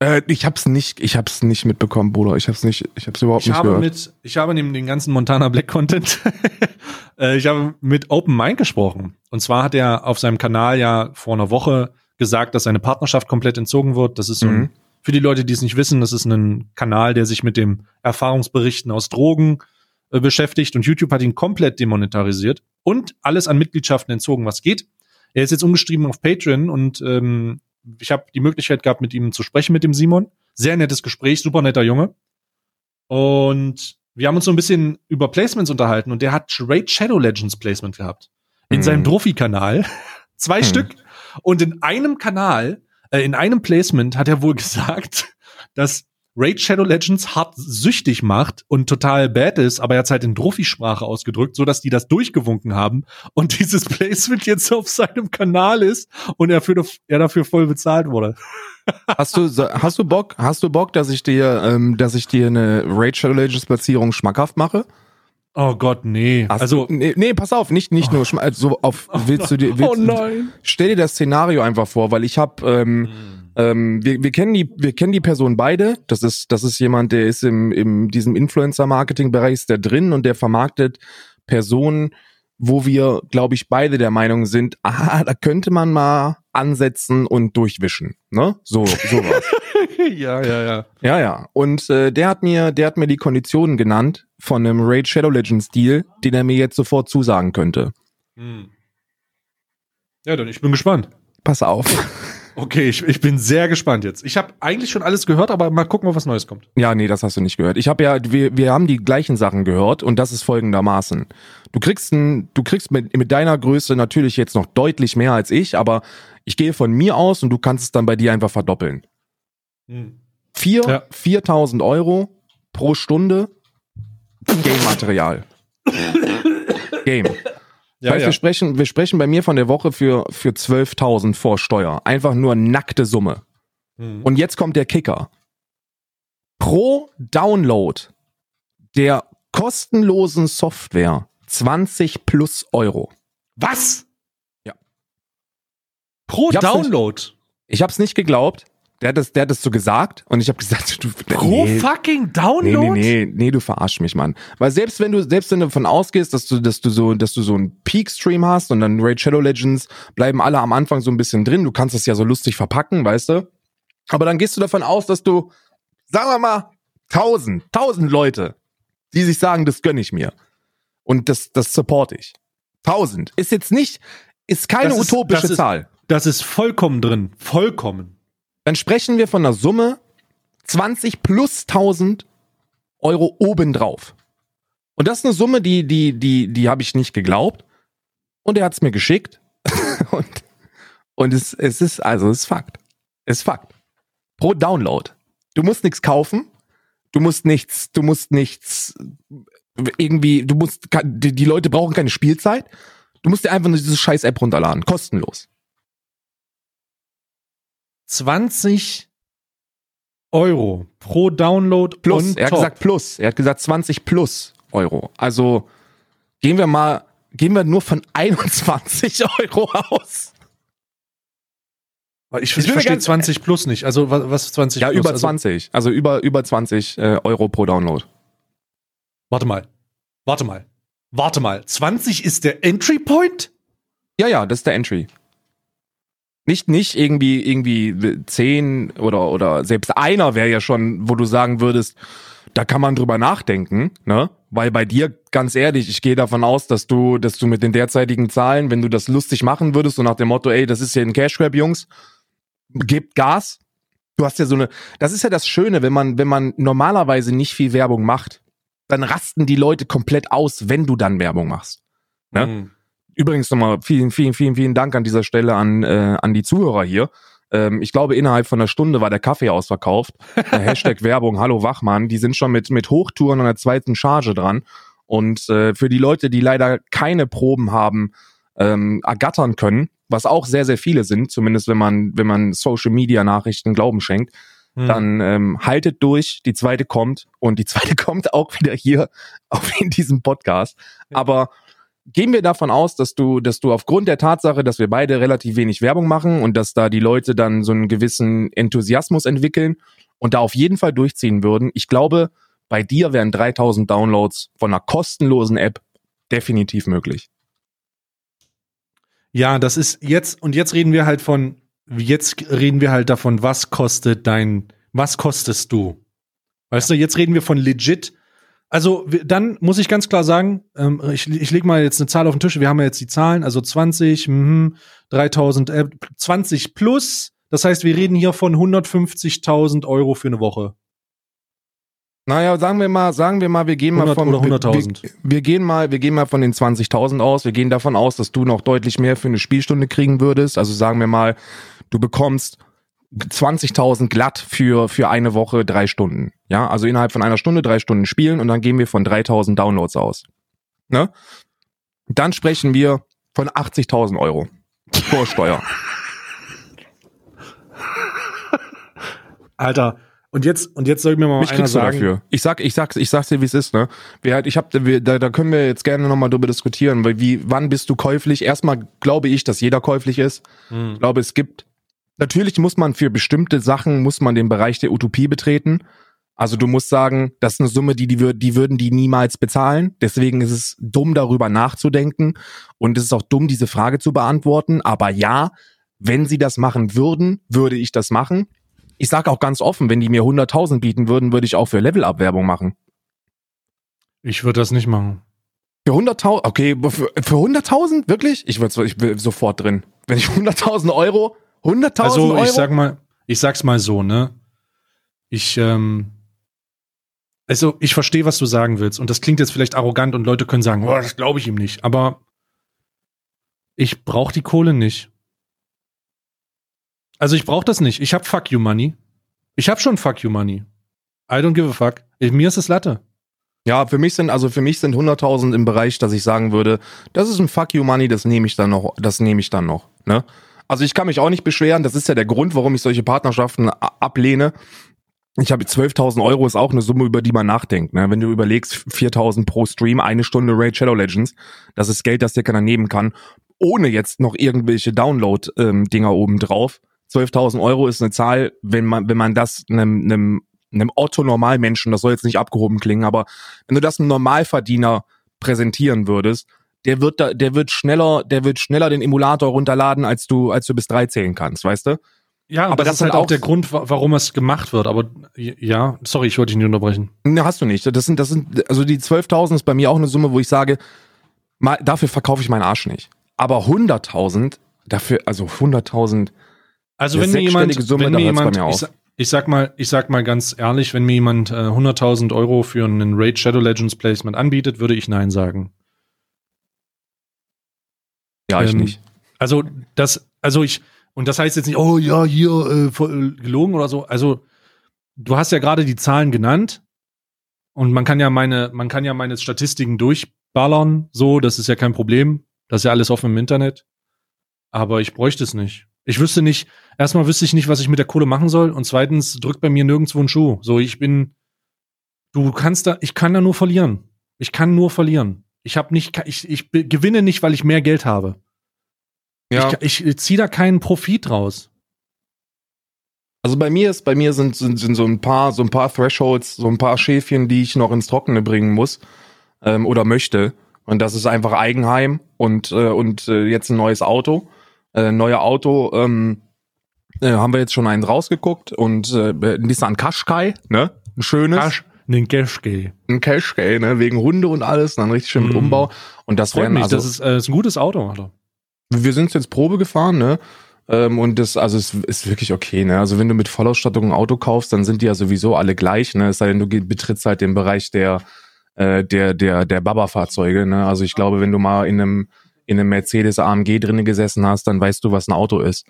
Äh, ich hab's nicht, ich hab's nicht mitbekommen, Bruder. Ich hab's nicht, ich hab's überhaupt Ich nicht habe gehört. mit, ich habe neben den ganzen Montana Black Content, äh, ich habe mit Open Mind gesprochen. Und zwar hat er auf seinem Kanal ja vor einer Woche gesagt, dass seine Partnerschaft komplett entzogen wird. Das ist so ein, Mhm. für die Leute, die es nicht wissen, das ist ein Kanal, der sich mit dem Erfahrungsberichten aus Drogen äh, beschäftigt und YouTube hat ihn komplett demonetarisiert und alles an Mitgliedschaften entzogen, was geht. Er ist jetzt umgeschrieben auf Patreon und ähm, ich habe die Möglichkeit gehabt, mit ihm zu sprechen, mit dem Simon. Sehr nettes Gespräch, super netter Junge. Und wir haben uns so ein bisschen über Placements unterhalten und der hat Raid Shadow Legends Placement gehabt. In Mhm. seinem Trophy-Kanal. Zwei Mhm. Stück. Und in einem Kanal, äh, in einem Placement hat er wohl gesagt, dass Raid Shadow Legends hart süchtig macht und total bad ist, aber er hat halt in Trophy-Sprache ausgedrückt, so dass die das durchgewunken haben und dieses Placement jetzt auf seinem Kanal ist und er, für, er dafür voll bezahlt wurde. Hast du, hast du Bock, hast du Bock, dass ich dir, ähm, dass ich dir eine Raid Shadow Legends Platzierung schmackhaft mache? Oh Gott, nee. Hast also, du, nee, nee, pass auf, nicht, nicht nur schma also so auf, willst du dir, willst, oh nein. stell dir das Szenario einfach vor, weil ich habe, ähm, ähm, wir, wir kennen die, wir kennen die Person beide. Das ist, das ist jemand, der ist im, im diesem Influencer-Marketing-Bereich ist der drin und der vermarktet Personen, wo wir, glaube ich, beide der Meinung sind, ah, da könnte man mal ansetzen und durchwischen, ne? So, sowas. ja, ja, ja. ja, ja. Und äh, der hat mir, der hat mir die Konditionen genannt von einem Raid Shadow Legends Deal, den er mir jetzt sofort zusagen könnte. Hm. Ja, dann ich bin gespannt. Pass auf. Okay, ich, ich bin sehr gespannt jetzt. Ich habe eigentlich schon alles gehört, aber mal gucken, ob was Neues kommt. Ja, nee, das hast du nicht gehört. Ich habe ja, wir, wir haben die gleichen Sachen gehört und das ist folgendermaßen. Du kriegst ein, du kriegst mit, mit deiner Größe natürlich jetzt noch deutlich mehr als ich, aber ich gehe von mir aus und du kannst es dann bei dir einfach verdoppeln. Hm. Vier, Ja. 4000 Euro pro Stunde Game-Material. Game. Ja, ja. Wir, sprechen, wir sprechen bei mir von der Woche für, für 12.000 vor Steuer. Einfach nur nackte Summe. Hm. Und jetzt kommt der Kicker. Pro Download der kostenlosen Software 20 plus Euro. Was? Pro Ich Download. Ich hab's nicht geglaubt. Der hat das, der hat das so gesagt und ich habe gesagt, du, Pro nee, fucking nee, Download? nee, nee, nee, du verarsch mich, Mann. Weil selbst wenn du, selbst wenn du davon ausgehst, dass du, dass du so, dass du so einen Peak-Stream hast und dann Raid Shadow Legends bleiben alle am Anfang so ein bisschen drin. Du kannst das ja so lustig verpacken, weißt du? Aber dann gehst du davon aus, dass du, sagen wir mal, tausend, tausend Leute, die sich sagen, das gönn ich mir. Und das, das support ich. Tausend. Ist jetzt nicht, ist keine Das ist- utopische ist- Zahl. Das ist vollkommen drin. Vollkommen. Dann sprechen wir von einer Summe 20 plus 1000 Euro obendrauf. Und das ist eine Summe, die, die, die, die habe ich nicht geglaubt. Und er hat es mir geschickt. und und es, es ist, also es ist Fakt. Es ist Fakt. Pro Download. Du musst nichts kaufen. Du musst nichts, du musst nichts irgendwie, du musst, die, die Leute brauchen keine Spielzeit. Du musst dir einfach nur diese scheiß App runterladen, kostenlos. 20 Euro pro Download Plus, on er hat top. gesagt plus, er hat gesagt 20 plus Euro. Also gehen wir mal, gehen wir nur von 21 Euro aus. Ich, ich, mir verstehe ganz- 20 plus nicht. Also was, was 20 Ja, plus? über also, 20. Also über, über 20 äh, Euro pro Download. Warte mal. Warte mal. Warte mal. 20 ist der Entry Point? Ja, ja, das ist der Entry. Nicht, nicht irgendwie, irgendwie 10 oder, oder selbst einer wäre ja schon, wo du sagen würdest, da kann man drüber nachdenken, ne? Weil bei dir, ganz ehrlich, ich gehe davon aus, dass du, dass du mit den derzeitigen Zahlen, wenn du das lustig machen würdest, so nach dem Motto, ey, das ist ja ein Cash Jungs, gebt Gas. Du hast ja so eine, das ist ja das Schöne, wenn man, wenn man normalerweise nicht viel Werbung macht, dann rasten die Leute komplett aus, wenn du dann Werbung machst. Ne? Hm. Übrigens nochmal vielen, vielen, vielen, vielen Dank an dieser Stelle an, äh, an die Zuhörer hier. Ähm, ich glaube, innerhalb von einer Stunde war der Kaffee ausverkauft. Äh, Hashtag Werbung, hallo Wachmann. Die sind schon mit, mit Hochtouren an der zweiten Charge dran. Und äh, für die Leute, die leider keine Proben haben, ähm, ergattern können, was auch sehr, sehr viele sind, zumindest wenn man, wenn man Social Media Nachrichten Glauben schenkt, Hm. dann ähm, haltet durch, die zweite kommt und die zweite kommt auch wieder hier auf in diesem Podcast. Aber gehen wir davon aus, dass du, dass du aufgrund der Tatsache, dass wir beide relativ wenig Werbung machen und dass da die Leute dann so einen gewissen Enthusiasmus entwickeln und da auf jeden Fall durchziehen würden. Ich glaube, bei dir wären 3000 Downloads von einer kostenlosen App definitiv möglich. Ja, das ist jetzt, und jetzt reden wir halt von, jetzt reden wir halt davon, was kostet dein, was kostest du? Weißt du, jetzt reden wir von legit. Also, dann muss ich ganz klar sagen, ähm, ich, ich lege mal jetzt eine Zahl auf den Tisch. Wir haben ja jetzt die Zahlen, also 20, mhm, 3000, äh, 20 plus. Das heißt, wir reden hier von 150.000 Euro für eine Woche. Naja, sagen wir mal, sagen wir mal, wir gehen mal 100 von oder 100.000. Wir, wir gehen mal, wir gehen mal von den 20.000 aus. Wir gehen davon aus, dass du noch deutlich mehr für eine Spielstunde kriegen würdest. Also sagen wir mal, du bekommst 20.000 glatt für für eine Woche drei Stunden. Ja, also innerhalb von einer Stunde drei Stunden spielen und dann gehen wir von 3.000 Downloads aus. Ne? Dann sprechen wir von 80.000 Euro vor Steuer. Alter, und jetzt, und jetzt soll mir mal Mich einer sagen, dafür. Ich sag, ich sag's, ich sag's dir, wie es ist, ne? Wir halt, ich hab, wir, da, da können wir jetzt gerne nochmal drüber diskutieren, weil wie, wann bist du käuflich? Erstmal glaube ich, dass jeder käuflich ist. Hm. Ich glaube, es gibt, natürlich muss man für bestimmte Sachen, muss man den Bereich der Utopie betreten. Also du musst sagen, das ist eine Summe, die, die, wür- die würden die niemals bezahlen. Deswegen ist es dumm, darüber nachzudenken. Und es ist auch dumm, diese Frage zu beantworten. Aber ja, wenn sie das machen würden, würde ich das machen. Ich sage auch ganz offen, wenn die mir 100.000 bieten würden, würde ich auch für Level-Up-Werbung machen. ich würde das nicht machen. Für 100.000, okay, für, für 100.000, wirklich? Ich würde ich will sofort drin. Wenn ich 100.000 Euro, 100.000 Also Euro? ich sag mal, ich sag's mal so, ne? Ich, ähm, also ich verstehe, was du sagen willst. Und das klingt jetzt vielleicht arrogant und Leute können sagen, boah, das glaube ich ihm nicht. Aber ich brauche die Kohle nicht. Also ich brauche das nicht. Ich hab Fuck You Money. Ich hab schon Fuck You Money. I don't give a fuck. Ich, mir ist es Latte. Ja, für mich sind, also für mich sind 100.000 im Bereich, dass ich sagen würde, das ist ein Fuck you Money, das nehme ich dann noch, das nehme ich dann noch, ne? Also ich kann mich auch nicht beschweren, das ist ja der Grund, warum ich solche Partnerschaften ablehne. Ich habe 12.000 Euro ist auch eine Summe, über die man nachdenkt, ne? Wenn du überlegst, 4.000 pro Stream, eine Stunde Raid Shadow Legends, das ist Geld, das dir keiner nehmen kann, ohne jetzt noch irgendwelche Download-Dinger oben drauf. 12.000 Euro ist eine Zahl, wenn man, wenn man das einem, einem, einem Otto-Normalmenschen, das soll jetzt nicht abgehoben klingen, aber wenn du das einem Normalverdiener präsentieren würdest, der wird da, der wird schneller, der wird schneller den Emulator runterladen, als du, als du bis drei zählen kannst, weißt du? Ja, Aber das, das ist halt auch der Grund, wa- warum es gemacht wird. Aber ja, sorry, ich wollte dich nicht unterbrechen. Ne, hast du nicht. Das sind, das sind, also die 12.000 ist bei mir auch eine Summe, wo ich sage, mal, dafür verkaufe ich meinen Arsch nicht. Aber 100.000, dafür, also 100.000, Also wenn mir jemand, Summe, wenn mir jemand, mir ich, ich sag mal, ich sag mal ganz ehrlich, wenn mir jemand äh, 100.000 Euro für einen Raid Shadow Legends Placement anbietet, würde ich nein sagen. Ja, ich Ähm, nicht. Also das, also ich und das heißt jetzt nicht, oh ja hier äh, voll, äh, gelogen oder so. Also du hast ja gerade die Zahlen genannt und man kann ja meine, man kann ja meine Statistiken durchballern, so, das ist ja kein Problem. Das ist ja alles offen im Internet. Aber ich bräuchte es nicht. Ich wüsste nicht, erstmal wüsste ich nicht, was ich mit der Kohle machen soll. Und zweitens drückt bei mir nirgendwo ein Schuh. So, ich bin, du kannst da, ich kann da nur verlieren. Ich kann nur verlieren. Ich habe nicht, ich, ich gewinne nicht, weil ich mehr Geld habe. Ja. Ich, ich ziehe da keinen Profit raus. Also bei mir ist, bei mir sind, sind, sind so ein paar, so ein paar Thresholds, so ein paar Schäfchen, die ich noch ins Trockene bringen muss ähm, oder möchte. Und das ist einfach Eigenheim und äh, und äh, jetzt ein neues Auto, äh, neue Auto. Ähm, äh, haben wir jetzt schon einen rausgeguckt und äh, Nissan Qashqai, ne, ein schönes. Kasch ein Qashqai. Ein Qashqai, ne, wegen Hunde und alles, dann richtig schön mit mm. Umbau. Und das wäre also, das ist, äh, ist ein gutes Auto, Alter. Wir sind jetzt Probe gefahren, ne? Ähm, und das, also es ist wirklich okay, ne? Also wenn du mit Vollausstattung ein Auto kaufst, dann sind die ja sowieso alle gleich, ne? Es sei denn, du betrittst halt den Bereich der, äh, der, der, der Baba-Fahrzeuge, ne? Also ich glaube, wenn du mal in einem, in einem Mercedes AMG drinnen gesessen hast, dann weißt du, was ein Auto ist.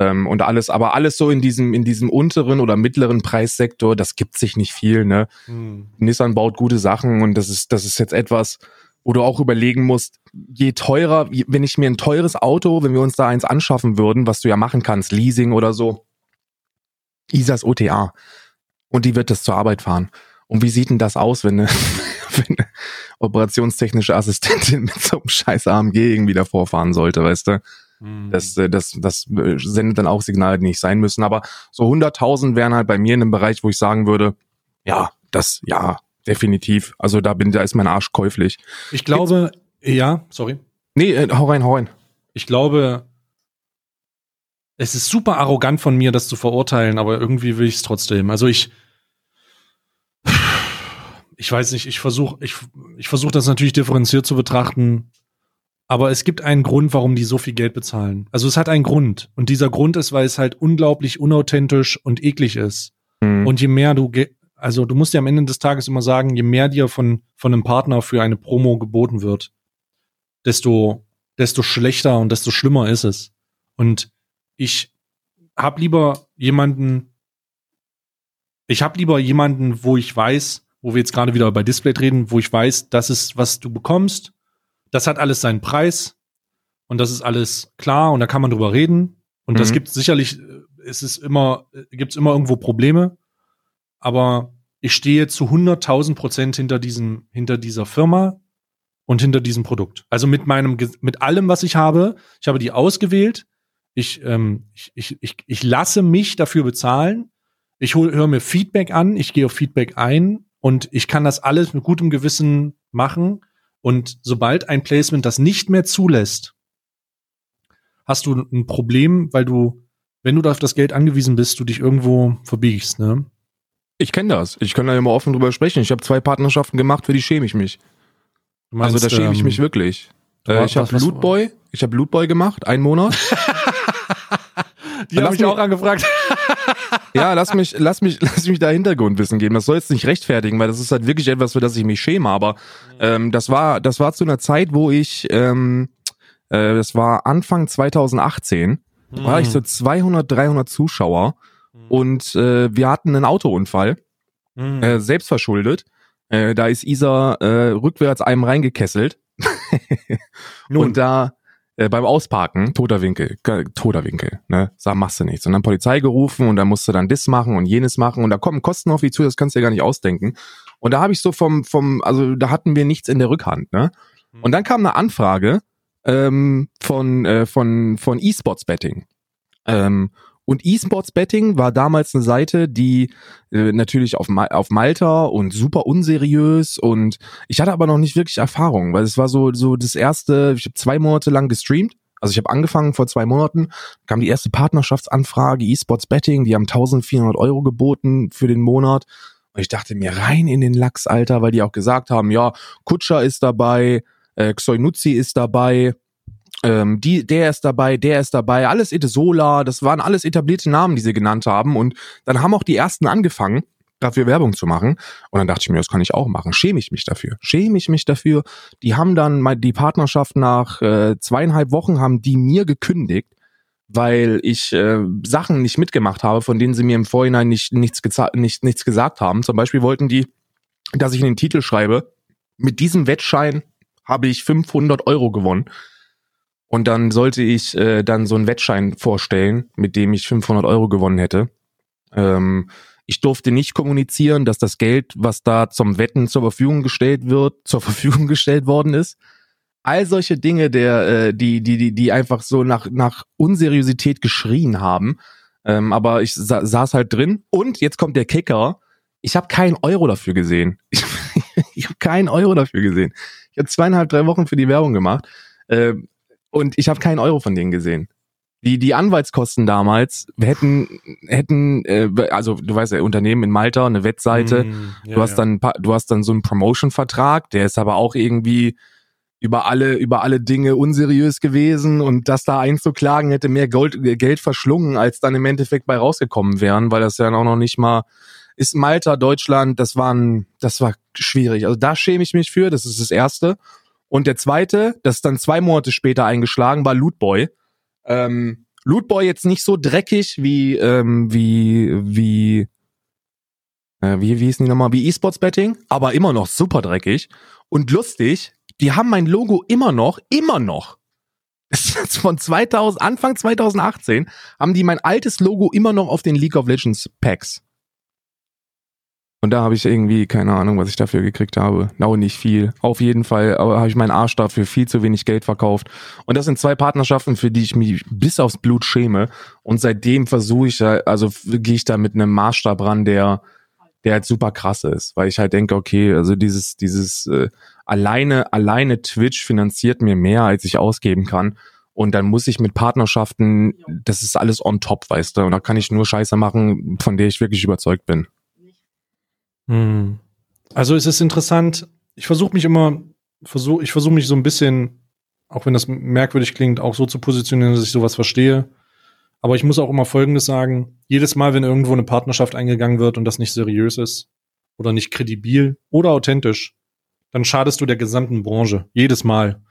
Ähm, und alles, aber alles so in diesem, in diesem unteren oder mittleren Preissektor, das gibt sich nicht viel, ne? Hm. Nissan baut gute Sachen und das ist, das ist jetzt etwas, wo du auch überlegen musst, je teurer, wenn ich mir ein teures Auto, wenn wir uns da eins anschaffen würden, was du ja machen kannst, Leasing oder so, ISAs OTA. Und die wird das zur Arbeit fahren. Und wie sieht denn das aus, wenn eine, wenn eine operationstechnische Assistentin mit so einem scheiß AMG irgendwie davor fahren sollte, weißt du? Mhm. Das, äh, das, das sendet dann auch Signale, die nicht sein müssen. Aber so 100.000 wären halt bei mir in einem Bereich, wo ich sagen würde, ja, das, ja, definitiv. Also da bin, da ist mein Arsch käuflich. Ich glaube, Jetzt, ja, sorry. Nee, äh, hau rein, hau rein. Ich glaube, es ist super arrogant von mir, das zu verurteilen, aber irgendwie will ich es trotzdem. Also ich, ich weiß nicht, ich versuche, ich, ich versuche das natürlich differenziert zu betrachten. Aber es gibt einen Grund, warum die so viel Geld bezahlen. Also es hat einen Grund. Und dieser Grund ist, weil es halt unglaublich unauthentisch und eklig ist. Mhm. Und je mehr du also du musst ja am Ende des Tages immer sagen, je mehr dir von, von einem Partner für eine Promo geboten wird, desto, desto schlechter und desto schlimmer ist es. Und ich hab lieber jemanden, ich hab lieber jemanden, wo ich weiß, wo wir jetzt gerade wieder bei Display reden, wo ich weiß, das ist, was du bekommst. Das hat alles seinen Preis und das ist alles klar und da kann man drüber reden. Und mhm. das gibt sicherlich, es ist immer, gibt es immer irgendwo Probleme aber ich stehe zu 100.000 Prozent hinter diesem, hinter dieser Firma und hinter diesem Produkt. Also mit meinem, mit allem, was ich habe. Ich habe die ausgewählt. Ich, ähm, ich, ich, ich, ich lasse mich dafür bezahlen. Ich höre mir Feedback an. Ich gehe auf Feedback ein und ich kann das alles mit gutem Gewissen machen. Und sobald ein Placement das nicht mehr zulässt, hast du ein Problem, weil du, wenn du da auf das Geld angewiesen bist, du dich irgendwo verbiegst, ne? Ich kenne das. Ich kann da immer offen drüber sprechen. Ich habe zwei Partnerschaften gemacht, für die schäme ich mich. Meinst, also da schäme ich mich ähm, wirklich. Äh, ich habe Lootboy, ich habe Lootboy gemacht, einen Monat. die haben mich auch angefragt. Ja, lass mich, lass mich, lass mich da Hintergrundwissen geben. Das soll jetzt nicht rechtfertigen, weil das ist halt wirklich etwas, für das ich mich schäme. Aber ähm, das war, das war zu einer Zeit, wo ich, ähm, äh, das war Anfang 2018, mhm. war ich so 200, 300 Zuschauer Mhm. Und äh, wir hatten einen Autounfall, mhm. äh, selbstverschuldet. Äh, da ist Isa äh, rückwärts einem reingekesselt. und da äh, beim Ausparken, toter Winkel, toter Winkel, ne, sag, machst du nichts. Und dann Polizei gerufen und dann musst du dann das machen und jenes machen und da kommen Kosten auf dich zu, das kannst du dir gar nicht ausdenken. Und da habe ich so vom, vom, also da hatten wir nichts in der Rückhand, ne? Mhm. Und dann kam eine Anfrage ähm, von, äh, von, von E-Sports Betting. Ähm, und eSports Betting war damals eine Seite, die äh, natürlich auf, Ma auf Malta und super unseriös und ich hatte aber noch nicht wirklich Erfahrung, weil es war so so das erste, ich habe zwei Monate lang gestreamt. Also ich habe angefangen vor zwei Monaten, kam die erste Partnerschaftsanfrage, eSports Betting, die haben 1400 Euro geboten für den Monat. Und ich dachte mir rein in den Lachs, Alter, weil die auch gesagt haben, ja, Kutscher ist dabei, äh, Xoinuzzi ist dabei, ähm, die, der ist dabei, der ist dabei, alles Etesola, das waren alles etablierte Namen, die sie genannt haben. Und dann haben auch die ersten angefangen, dafür Werbung zu machen. Und dann dachte ich mir, das kann ich auch machen. Schäme ich mich dafür. Schäme ich mich dafür. Die haben dann mal die Partnerschaft nach äh, zweieinhalb Wochen haben die mir gekündigt, weil ich äh, Sachen nicht mitgemacht habe, von denen sie mir im Vorhinein nicht, nichts, nicht, nichts gesagt haben. Zum Beispiel wollten die, dass ich in den Titel schreibe, mit diesem Wettschein habe ich 500 Euro gewonnen. Und dann sollte ich äh, dann so einen Wettschein vorstellen, mit dem ich 500 Euro gewonnen hätte. Ähm, ich durfte nicht kommunizieren, dass das Geld, was da zum Wetten zur Verfügung gestellt wird, zur Verfügung gestellt worden ist. All solche Dinge, der, äh, die, die, die, die einfach so nach, nach Unseriosität geschrien haben. Ähm, aber ich sa saß halt drin und jetzt kommt der Kicker. Ich habe keinen Euro dafür gesehen. Ich, ich habe keinen Euro dafür gesehen. Ich habe zweieinhalb, drei Wochen für die Werbung gemacht. Äh, und ich habe keinen Euro von denen gesehen. Die, die Anwaltskosten damals hätten, hätten, äh, also du weißt ja, Unternehmen in Malta, eine Wettseite, mm, ja, du hast ja. dann, du hast dann so einen Promotion-Vertrag, der ist aber auch irgendwie über alle, über alle Dinge unseriös gewesen und das da einzuklagen hätte mehr Gold, Geld verschlungen, als dann im Endeffekt bei rausgekommen wären, weil das ja auch noch nicht mal ist Malta, Deutschland, das waren, das war schwierig. Also da schäme ich mich für, das ist das erste. Und der zweite, das ist dann zwei Monate später eingeschlagen, war Lootboy. Ähm, Lootboy jetzt nicht so dreckig wie, ähm, wie, wie, äh, wie, wie hießen die nochmal? Wie E-Sports Betting, aber immer noch super dreckig. Und lustig, die haben mein Logo immer noch, immer noch. Von 2000, Anfang 2018 haben die mein altes Logo immer noch auf den League of Legends Packs. Und da habe ich irgendwie keine Ahnung, was ich dafür gekriegt habe. Auch nicht viel. Auf jeden Fall aber habe ich meinen Arsch dafür viel zu wenig Geld verkauft. Und das sind zwei Partnerschaften, für die ich mich bis aufs Blut schäme. Und seitdem versuche ich, also gehe ich da mit einem Maßstab ran, der, der halt super krass ist. Weil ich halt denke, okay, also dieses, dieses äh, alleine, alleine Twitch finanziert mir mehr, als ich ausgeben kann. Und dann muss ich mit Partnerschaften, das ist alles on top, weißt du. Und da kann ich nur Scheiße machen, von der ich wirklich überzeugt bin. Hm. Also es ist interessant, ich versuche mich immer, versuch, ich versuche mich so ein bisschen, auch wenn das merkwürdig klingt, auch so zu positionieren, dass ich sowas verstehe. Aber ich muss auch immer Folgendes sagen. Jedes Mal, wenn irgendwo eine Partnerschaft eingegangen wird und das nicht seriös ist oder nicht kredibil oder authentisch, dann schadest du der gesamten Branche. Jedes Mal.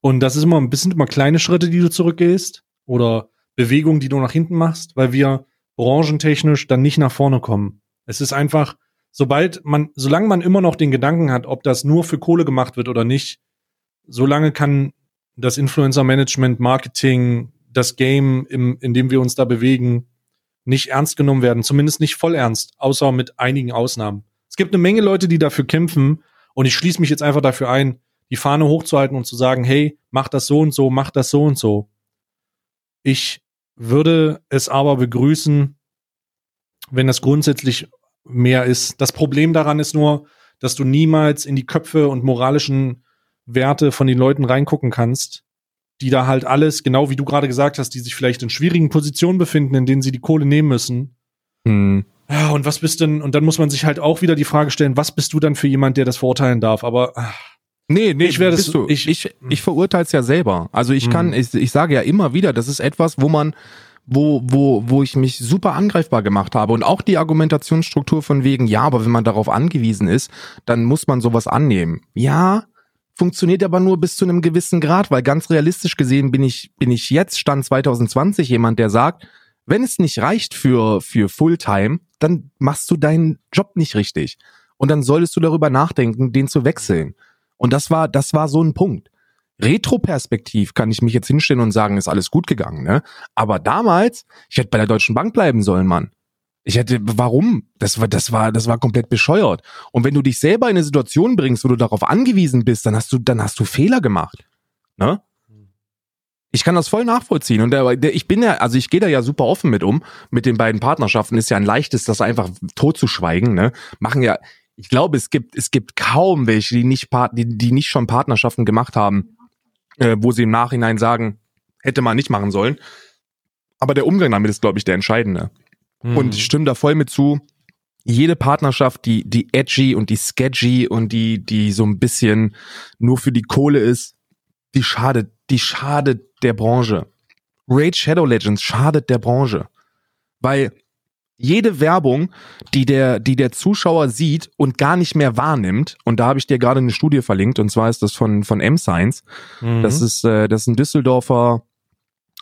Und das ist immer ein bisschen immer kleine Schritte, die du zurückgehst oder Bewegungen, die du nach hinten machst, weil wir branchentechnisch dann nicht nach vorne kommen. Es ist einfach, sobald man, solange man immer noch den Gedanken hat, ob das nur für Kohle gemacht wird oder nicht, solange kann das Influencer-Management, Marketing, das Game, im, in dem wir uns da bewegen, nicht ernst genommen werden. Zumindest nicht voll ernst, außer mit einigen Ausnahmen. Es gibt eine Menge Leute, die dafür kämpfen und ich schließe mich jetzt einfach dafür ein, die Fahne hochzuhalten und zu sagen, hey, mach das so und so, mach das so und so. Ich würde es aber begrüßen, wenn das grundsätzlich mehr ist. Das Problem daran ist nur, dass du niemals in die Köpfe und moralischen Werte von den Leuten reingucken kannst, die da halt alles, genau wie du gerade gesagt hast, die sich vielleicht in schwierigen Positionen befinden, in denen sie die Kohle nehmen müssen. Hm. Ja, und was bist denn, und dann muss man sich halt auch wieder die Frage stellen, was bist du dann für jemand, der das verurteilen darf? Aber ach, Nee, nee, ich werde es. Ich, ich, ich verurteile es ja selber. Also ich kann, hm. ich, ich sage ja immer wieder, das ist etwas, wo man wo, wo, wo ich mich super angreifbar gemacht habe. Und auch die Argumentationsstruktur von wegen, ja, aber wenn man darauf angewiesen ist, dann muss man sowas annehmen. Ja, funktioniert aber nur bis zu einem gewissen Grad, weil ganz realistisch gesehen bin ich, bin ich jetzt, Stand 2020, jemand, der sagt, wenn es nicht reicht für, für Fulltime, dann machst du deinen Job nicht richtig. Und dann solltest du darüber nachdenken, den zu wechseln. Und das war, das war so ein Punkt. Retroperspektiv kann ich mich jetzt hinstellen und sagen, ist alles gut gegangen, ne? Aber damals, ich hätte bei der Deutschen Bank bleiben sollen, Mann. Ich hätte, warum? Das war, das war, das war komplett bescheuert. Und wenn du dich selber in eine Situation bringst, wo du darauf angewiesen bist, dann hast du, dann hast du Fehler gemacht, ne? Ich kann das voll nachvollziehen und der, der, ich bin ja, also ich gehe da ja super offen mit um. Mit den beiden Partnerschaften ist ja ein leichtes, das einfach tot zu schweigen, ne? Machen ja, ich glaube, es gibt, es gibt kaum welche, die nicht, die, die nicht schon Partnerschaften gemacht haben, äh, wo sie im Nachhinein sagen, hätte man nicht machen sollen. Aber der Umgang damit ist, glaube ich, der entscheidende. Mhm. Und ich stimme da voll mit zu. Jede Partnerschaft, die, die edgy und die sketchy und die, die so ein bisschen nur für die Kohle ist, die schadet, die schadet der Branche. Raid Shadow Legends schadet der Branche. Weil jede Werbung, die der, die der Zuschauer sieht und gar nicht mehr wahrnimmt, und da habe ich dir gerade eine Studie verlinkt, und zwar ist das von, von M-Science. Mhm. Das ist, äh, das ist ein Düsseldorfer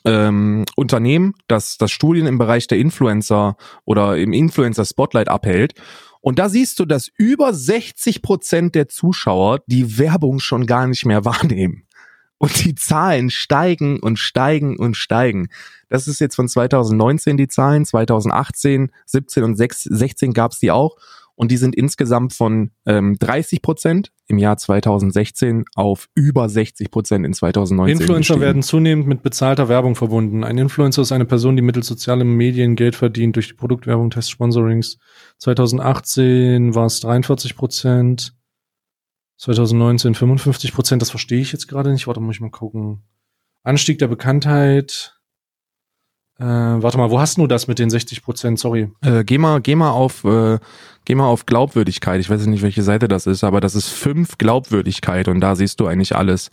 ähm, Unternehmen, das, das Studien im Bereich der Influencer oder im Influencer Spotlight abhält. Und da siehst du, dass über 60 Prozent der Zuschauer die Werbung schon gar nicht mehr wahrnehmen. Und die Zahlen steigen und steigen und steigen. Das ist jetzt von 2019 die Zahlen, 2018, 17 und 16 gab es die auch. Und die sind insgesamt von ähm, 30 Prozent im Jahr 2016 auf über 60 Prozent in 2019. Influencer gestiegen. werden zunehmend mit bezahlter Werbung verbunden. Ein Influencer ist eine Person, die mittels sozialer Medien Geld verdient durch die Produktwerbung, Testsponsorings. 2018 war es 43 Prozent. 2019 55 Prozent. Das verstehe ich jetzt gerade nicht. Warte, muss ich mal gucken. Anstieg der Bekanntheit. Äh, warte mal, wo hast du das mit den 60 Prozent? Sorry. Äh, geh mal, geh mal auf, äh, geh mal auf Glaubwürdigkeit. Ich weiß nicht, welche Seite das ist, aber das ist fünf Glaubwürdigkeit und da siehst du eigentlich alles.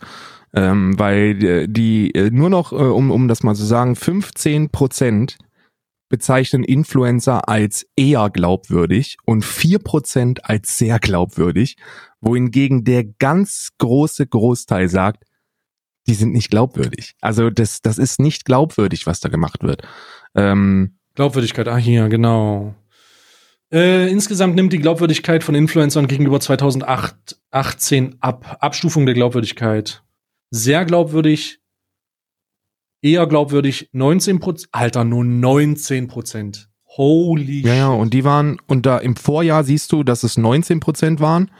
Ähm, weil äh, die äh, nur noch, äh, um, um das mal zu sagen, 15 Prozent bezeichnen Influencer als eher glaubwürdig und vier Prozent als sehr glaubwürdig, wohingegen der ganz große Großteil sagt, die sind nicht glaubwürdig. Also das, das ist nicht glaubwürdig, was da gemacht wird. Ähm, Glaubwürdigkeit, ah hier, genau. Äh, insgesamt nimmt die Glaubwürdigkeit von Influencern gegenüber 2018 ab. Abstufung der Glaubwürdigkeit. Sehr glaubwürdig, eher glaubwürdig, 19 Prozent. Alter, nur 19 Prozent. Holy Ja, ja, und die waren, und da im Vorjahr siehst du, dass es 19 Prozent waren,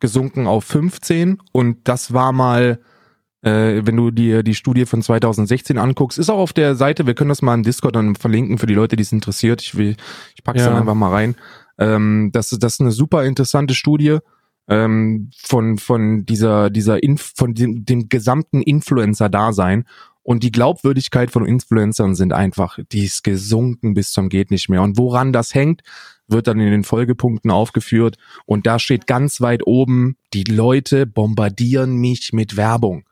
gesunken auf 15 und das war mal äh, wenn du dir die Studie von 2016 anguckst, ist auch auf der Seite, wir können das mal im Discord dann verlinken für die Leute, die es interessiert. Ich will, ich pack's ja. dann einfach mal rein. Ähm, das, das ist eine super interessante Studie ähm, von, von dieser, dieser Inf von dem, dem gesamten Influencer-Dasein. Und die Glaubwürdigkeit von Influencern sind einfach, die ist gesunken bis zum geht nicht mehr. Und woran das hängt, wird dann in den Folgepunkten aufgeführt. Und da steht ganz weit oben, die Leute bombardieren mich mit Werbung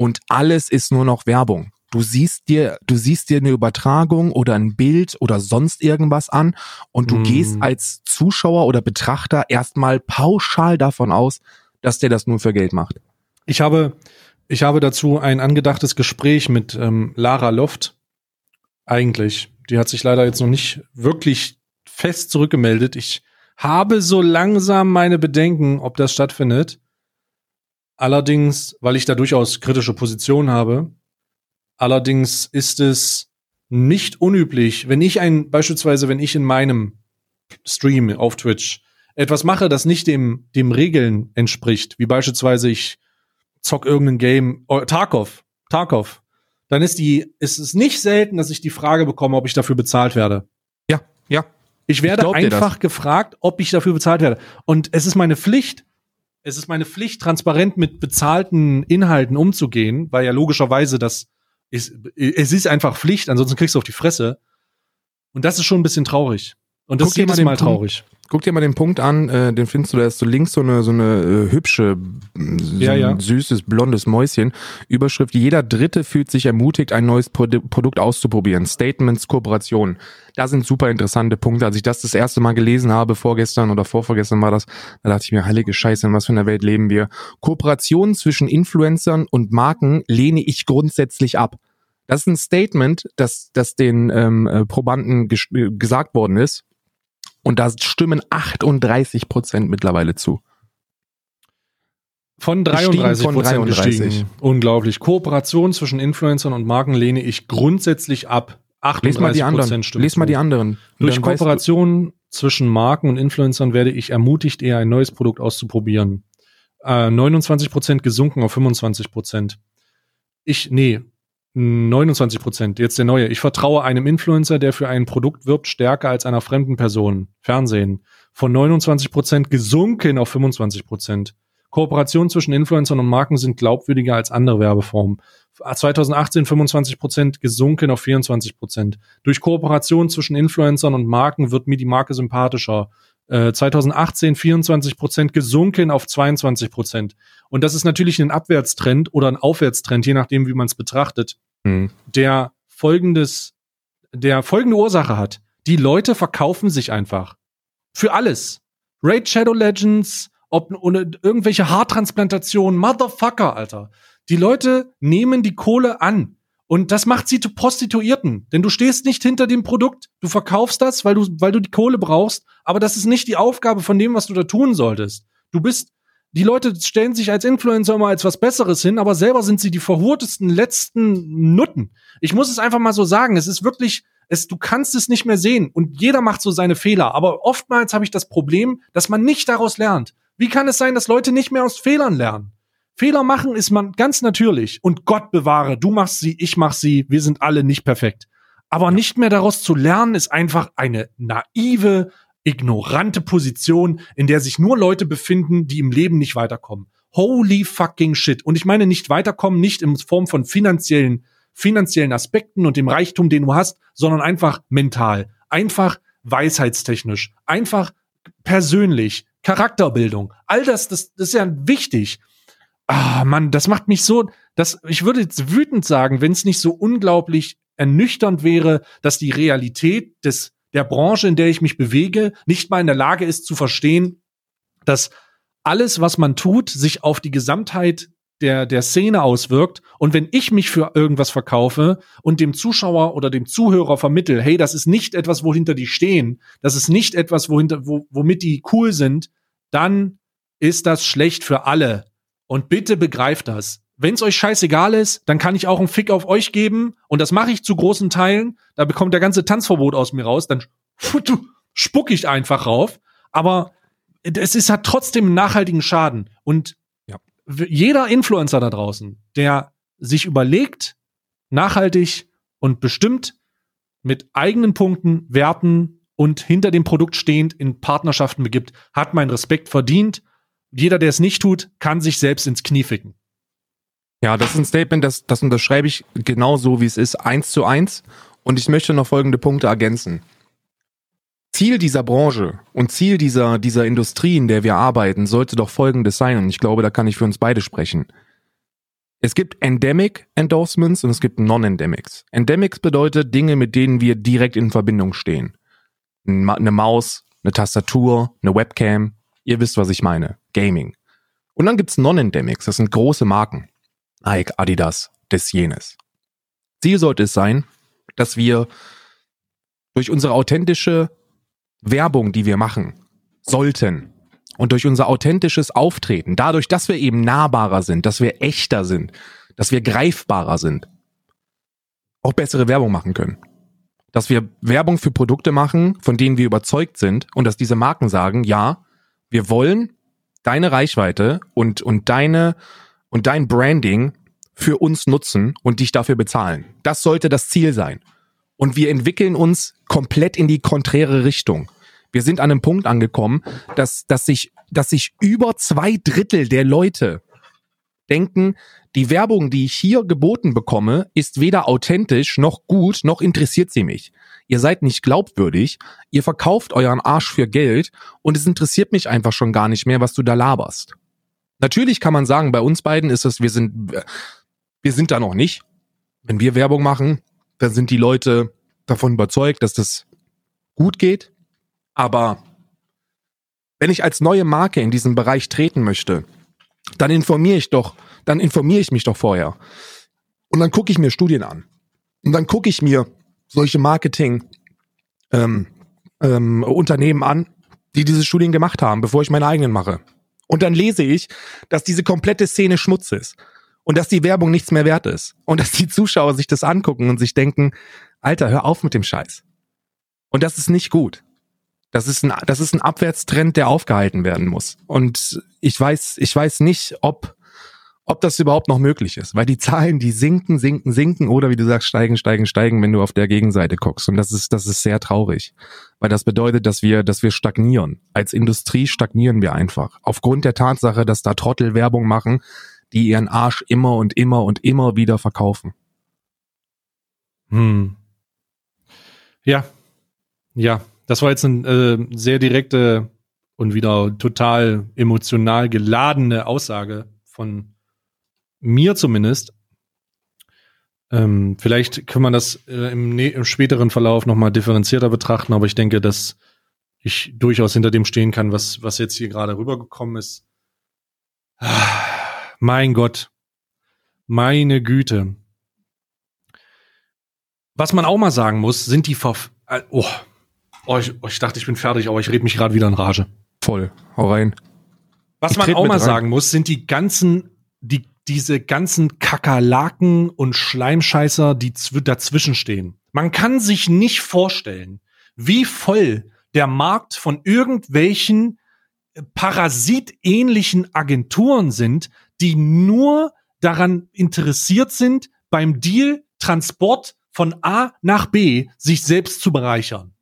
und alles ist nur noch Werbung. Du siehst dir, du siehst dir eine Übertragung oder ein Bild oder sonst irgendwas an und du mm. gehst als Zuschauer oder Betrachter erstmal pauschal davon aus, dass der das nur für Geld macht. Ich habe, ich habe dazu ein angedachtes Gespräch mit ähm, Lara Loft. Eigentlich. Die hat sich leider jetzt noch nicht wirklich fest zurückgemeldet. Ich habe so langsam meine Bedenken, ob das stattfindet. Allerdings, weil ich da durchaus kritische Positionen habe, allerdings ist es nicht unüblich, wenn ich ein, beispielsweise, wenn ich in meinem Stream auf Twitch etwas mache, das nicht dem, dem Regeln entspricht, wie beispielsweise ich zock irgendein Game, oh, Tarkov, Tarkov, dann ist die, ist es nicht selten, dass ich die Frage bekomme, ob ich dafür bezahlt werde. Ja, ja. Ich werde ich einfach gefragt, ob ich dafür bezahlt werde. Und es ist meine Pflicht, es ist meine Pflicht, transparent mit bezahlten Inhalten umzugehen, weil ja logischerweise das ist, es ist einfach Pflicht, ansonsten kriegst du auf die Fresse. Und das ist schon ein bisschen traurig. Und das Guck ist jedes Mal traurig. Guck dir mal den Punkt an, äh, den findest du, da ist so links so eine, so eine äh, hübsche, so ja, ja. süßes, blondes Mäuschen. Überschrift, jeder Dritte fühlt sich ermutigt, ein neues Pro Produkt auszuprobieren. Statements, Kooperationen. Da sind super interessante Punkte. Als ich das das erste Mal gelesen habe, vorgestern oder vorvorgestern war das, da dachte ich mir, heilige Scheiße, in was für einer Welt leben wir. Kooperationen zwischen Influencern und Marken lehne ich grundsätzlich ab. Das ist ein Statement, das, das den ähm, äh, Probanden gesagt worden ist und da stimmen 38 Prozent mittlerweile zu. Von 33 von 33. gestiegen. Unglaublich. Kooperation zwischen Influencern und Marken lehne ich grundsätzlich ab. 38 Lies mal die anderen. Stimmt Lies mal die anderen. Durch Kooperation zwischen Marken und Influencern werde ich ermutigt, eher ein neues Produkt auszuprobieren. Äh, 29 Prozent gesunken auf 25 Prozent. Ich, nee, 29 Prozent, jetzt der neue. Ich vertraue einem Influencer, der für ein Produkt wirbt, stärker als einer fremden Person. Fernsehen. Von 29 Prozent gesunken auf 25 Prozent. Kooperationen zwischen Influencern und Marken sind glaubwürdiger als andere Werbeformen. 2018 25 Prozent gesunken auf 24 Prozent. Durch Kooperation zwischen Influencern und Marken wird mir die Marke sympathischer. 2018 24 Prozent gesunken auf 22 Prozent. Und das ist natürlich ein Abwärtstrend oder ein Aufwärtstrend, je nachdem, wie man es betrachtet, mhm. der folgendes, der folgende Ursache hat. Die Leute verkaufen sich einfach. Für alles. Raid Shadow Legends, ob irgendwelche Haartransplantationen, Motherfucker, Alter. Die Leute nehmen die Kohle an. Und das macht sie zu Prostituierten. Denn du stehst nicht hinter dem Produkt. Du verkaufst das, weil du, weil du die Kohle brauchst. Aber das ist nicht die Aufgabe von dem, was du da tun solltest. Du bist Die Leute stellen sich als Influencer immer als was Besseres hin, aber selber sind sie die verhurtesten letzten Nutten. Ich muss es einfach mal so sagen. Es ist wirklich, es, du kannst es nicht mehr sehen und jeder macht so seine Fehler. Aber oftmals habe ich das Problem, dass man nicht daraus lernt. Wie kann es sein, dass Leute nicht mehr aus Fehlern lernen? Fehler machen ist man ganz natürlich und Gott bewahre, du machst sie, ich mach sie, wir sind alle nicht perfekt. Aber nicht mehr daraus zu lernen ist einfach eine naive, ignorante Position, in der sich nur Leute befinden, die im Leben nicht weiterkommen. Holy fucking shit. Und ich meine nicht weiterkommen, nicht in Form von finanziellen, finanziellen Aspekten und dem Reichtum, den du hast, sondern einfach mental, einfach weisheitstechnisch, einfach persönlich, Charakterbildung. All das, das, das ist ja wichtig. Ah, Mann, das macht mich so, das, ich würde jetzt wütend sagen, wenn es nicht so unglaublich ernüchternd wäre, dass die Realität des der Branche, in der ich mich bewege, nicht mal in der Lage ist zu verstehen, dass alles, was man tut, sich auf die Gesamtheit der, der Szene auswirkt. Und wenn ich mich für irgendwas verkaufe und dem Zuschauer oder dem Zuhörer vermittel, hey, das ist nicht etwas, wohinter die stehen, das ist nicht etwas, wohinter, wo, womit die cool sind, dann ist das schlecht für alle. Und bitte begreift das. Wenn es euch scheißegal ist, dann kann ich auch einen Fick auf euch geben und das mache ich zu großen Teilen. Da bekommt der ganze Tanzverbot aus mir raus, dann spuck ich einfach rauf. Aber es ist halt trotzdem einen nachhaltigen Schaden. Und ja. jeder Influencer da draußen, der sich überlegt, nachhaltig und bestimmt mit eigenen Punkten, Werten und hinter dem Produkt stehend in Partnerschaften begibt, hat meinen Respekt verdient. Jeder, der es nicht tut, kann sich selbst ins Knie ficken. Ja, das ist ein Statement, das, das unterschreibe ich genau so, wie es ist, eins zu eins. Und ich möchte noch folgende Punkte ergänzen. Ziel dieser Branche und Ziel dieser, dieser Industrie, in der wir arbeiten, sollte doch folgendes sein. Und ich glaube, da kann ich für uns beide sprechen. Es gibt Endemic Endorsements und es gibt Non-Endemics. Endemics bedeutet Dinge, mit denen wir direkt in Verbindung stehen. Eine Maus, eine Tastatur, eine Webcam. Ihr wisst, was ich meine. Gaming. Und dann gibt's Non-Endemics. Das sind große Marken. Nike, Adidas, des jenes. Ziel sollte es sein, dass wir durch unsere authentische Werbung, die wir machen, sollten und durch unser authentisches Auftreten, dadurch, dass wir eben nahbarer sind, dass wir echter sind, dass wir greifbarer sind, auch bessere Werbung machen können. Dass wir Werbung für Produkte machen, von denen wir überzeugt sind und dass diese Marken sagen, ja, wir wollen deine Reichweite und, und deine und dein Branding für uns nutzen und dich dafür bezahlen. Das sollte das Ziel sein. Und wir entwickeln uns komplett in die konträre Richtung. Wir sind an einem Punkt angekommen, dass, dass sich, dass sich über zwei Drittel der Leute denken, die Werbung, die ich hier geboten bekomme, ist weder authentisch noch gut, noch interessiert sie mich. Ihr seid nicht glaubwürdig, ihr verkauft euren Arsch für Geld und es interessiert mich einfach schon gar nicht mehr, was du da laberst. Natürlich kann man sagen, bei uns beiden ist es, wir sind, wir sind da noch nicht. Wenn wir Werbung machen, dann sind die Leute davon überzeugt, dass das gut geht. Aber wenn ich als neue Marke in diesen Bereich treten möchte, dann informiere ich doch, dann informiere ich mich doch vorher. Und dann gucke ich mir Studien an. Und dann gucke ich mir solche Marketing ähm, ähm, Unternehmen an, die diese Studien gemacht haben, bevor ich meine eigenen mache. Und dann lese ich, dass diese komplette Szene Schmutz ist und dass die Werbung nichts mehr wert ist und dass die Zuschauer sich das angucken und sich denken, Alter, hör auf mit dem Scheiß. Und das ist nicht gut. Das ist ein, das ist ein Abwärtstrend, der aufgehalten werden muss. Und ich weiß, ich weiß nicht, ob ob das überhaupt noch möglich ist, weil die Zahlen, die sinken, sinken, sinken oder wie du sagst, steigen, steigen, steigen, wenn du auf der Gegenseite guckst. Und das ist, das ist sehr traurig, weil das bedeutet, dass wir, dass wir stagnieren. Als Industrie stagnieren wir einfach. Aufgrund der Tatsache, dass da Trottel Werbung machen, die ihren Arsch immer und immer und immer wieder verkaufen. Hm. Ja. Ja. Das war jetzt eine äh, sehr direkte und wieder total emotional geladene Aussage von mir zumindest. Ähm, vielleicht kann man das äh, im, im späteren Verlauf nochmal differenzierter betrachten, aber ich denke, dass ich durchaus hinter dem stehen kann, was, was jetzt hier gerade rübergekommen ist. Ah, mein Gott. Meine Güte. Was man auch mal sagen muss, sind die Verf äh, oh. Oh, ich, oh, ich dachte, ich bin fertig, aber ich rede mich gerade wieder in Rage. Voll. Hau rein. Was man auch mal sagen muss, sind die ganzen, die, diese ganzen Kakerlaken und Schleimscheißer, die dazwischen stehen. Man kann sich nicht vorstellen, wie voll der Markt von irgendwelchen parasitähnlichen Agenturen sind, die nur daran interessiert sind, beim Deal Transport von A nach B sich selbst zu bereichern.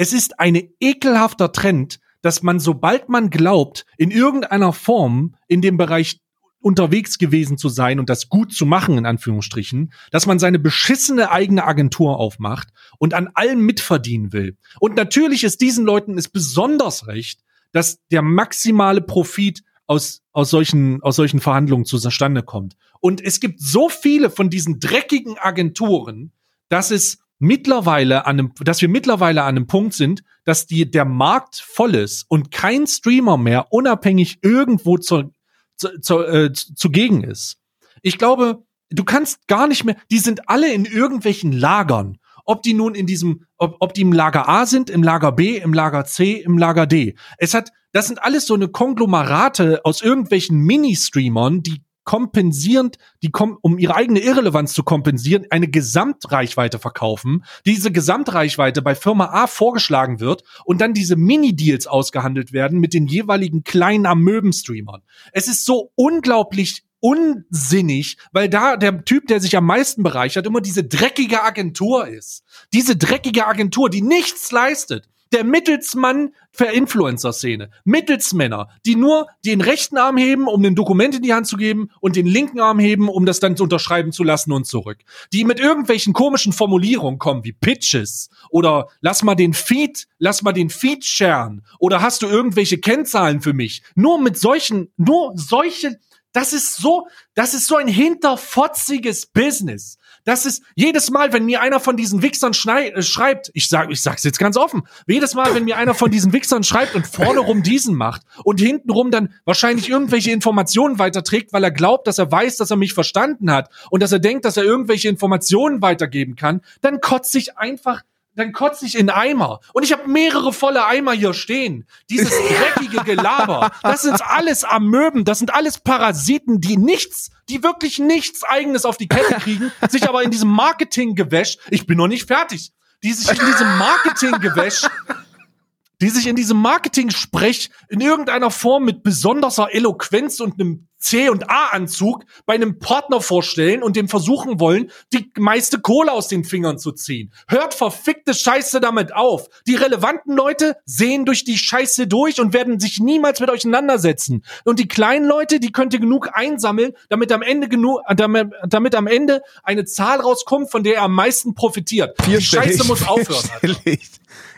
Es ist ein ekelhafter Trend, dass man, sobald man glaubt, in irgendeiner Form in dem Bereich unterwegs gewesen zu sein und das gut zu machen, in Anführungsstrichen, dass man seine beschissene eigene Agentur aufmacht und an allem mitverdienen will. Und natürlich ist diesen Leuten es besonders recht, dass der maximale Profit aus, aus, solchen, aus solchen Verhandlungen zustande kommt. Und es gibt so viele von diesen dreckigen Agenturen, dass es mittlerweile an einem, dass wir mittlerweile an einem Punkt sind, dass die, der Markt voll ist und kein Streamer mehr unabhängig irgendwo zu, zu, zu, äh, zugegen ist. Ich glaube, du kannst gar nicht mehr, die sind alle in irgendwelchen Lagern. Ob die nun in diesem, ob, ob die im Lager A sind, im Lager B, im Lager C, im Lager D. Es hat, das sind alles so eine Konglomerate aus irgendwelchen Mini-Streamern, die kompensierend, die kom um ihre eigene Irrelevanz zu kompensieren, eine Gesamtreichweite verkaufen, diese Gesamtreichweite bei Firma A vorgeschlagen wird und dann diese Mini-Deals ausgehandelt werden mit den jeweiligen kleinen Amöben-Streamern. Es ist so unglaublich unsinnig, weil da der Typ, der sich am meisten bereichert, immer diese dreckige Agentur ist. Diese dreckige Agentur, die nichts leistet der Mittelsmann für Influencer-Szene. Mittelsmänner, die nur den rechten Arm heben, um den Dokument in die Hand zu geben und den linken Arm heben, um das dann unterschreiben zu lassen und zurück. Die mit irgendwelchen komischen Formulierungen kommen, wie Pitches oder lass mal den Feed, lass mal den Feed sharen oder hast du irgendwelche Kennzahlen für mich? Nur mit solchen, nur solche das ist so, das ist so ein hinterfotziges Business. Das ist jedes Mal, wenn mir einer von diesen Wichsern äh, schreibt, ich sag, ich sag's jetzt ganz offen, jedes Mal, wenn mir einer von diesen Wichsern schreibt und vorne rum diesen macht und hintenrum dann wahrscheinlich irgendwelche Informationen weiterträgt, weil er glaubt, dass er weiß, dass er mich verstanden hat und dass er denkt, dass er irgendwelche Informationen weitergeben kann, dann kotzt sich einfach dann kotze ich in Eimer. Und ich habe mehrere volle Eimer hier stehen. Dieses dreckige Gelaber, das sind alles Amöben, das sind alles Parasiten, die nichts, die wirklich nichts eigenes auf die Kette kriegen, sich aber in diesem Marketinggewäsch, ich bin noch nicht fertig, die sich in diesem Marketinggewäsch die sich in diesem Marketing-Sprech in irgendeiner Form mit besonderer Eloquenz und einem C- und A-Anzug bei einem Partner vorstellen und dem versuchen wollen, die meiste Kohle aus den Fingern zu ziehen. Hört verfickte Scheiße damit auf. Die relevanten Leute sehen durch die Scheiße durch und werden sich niemals mit euch auseinandersetzen. Und die kleinen Leute, die könnt ihr genug einsammeln, damit am Ende genug, damit, damit am Ende eine Zahl rauskommt, von der ihr am meisten profitiert. Die Scheiße muss aufhören.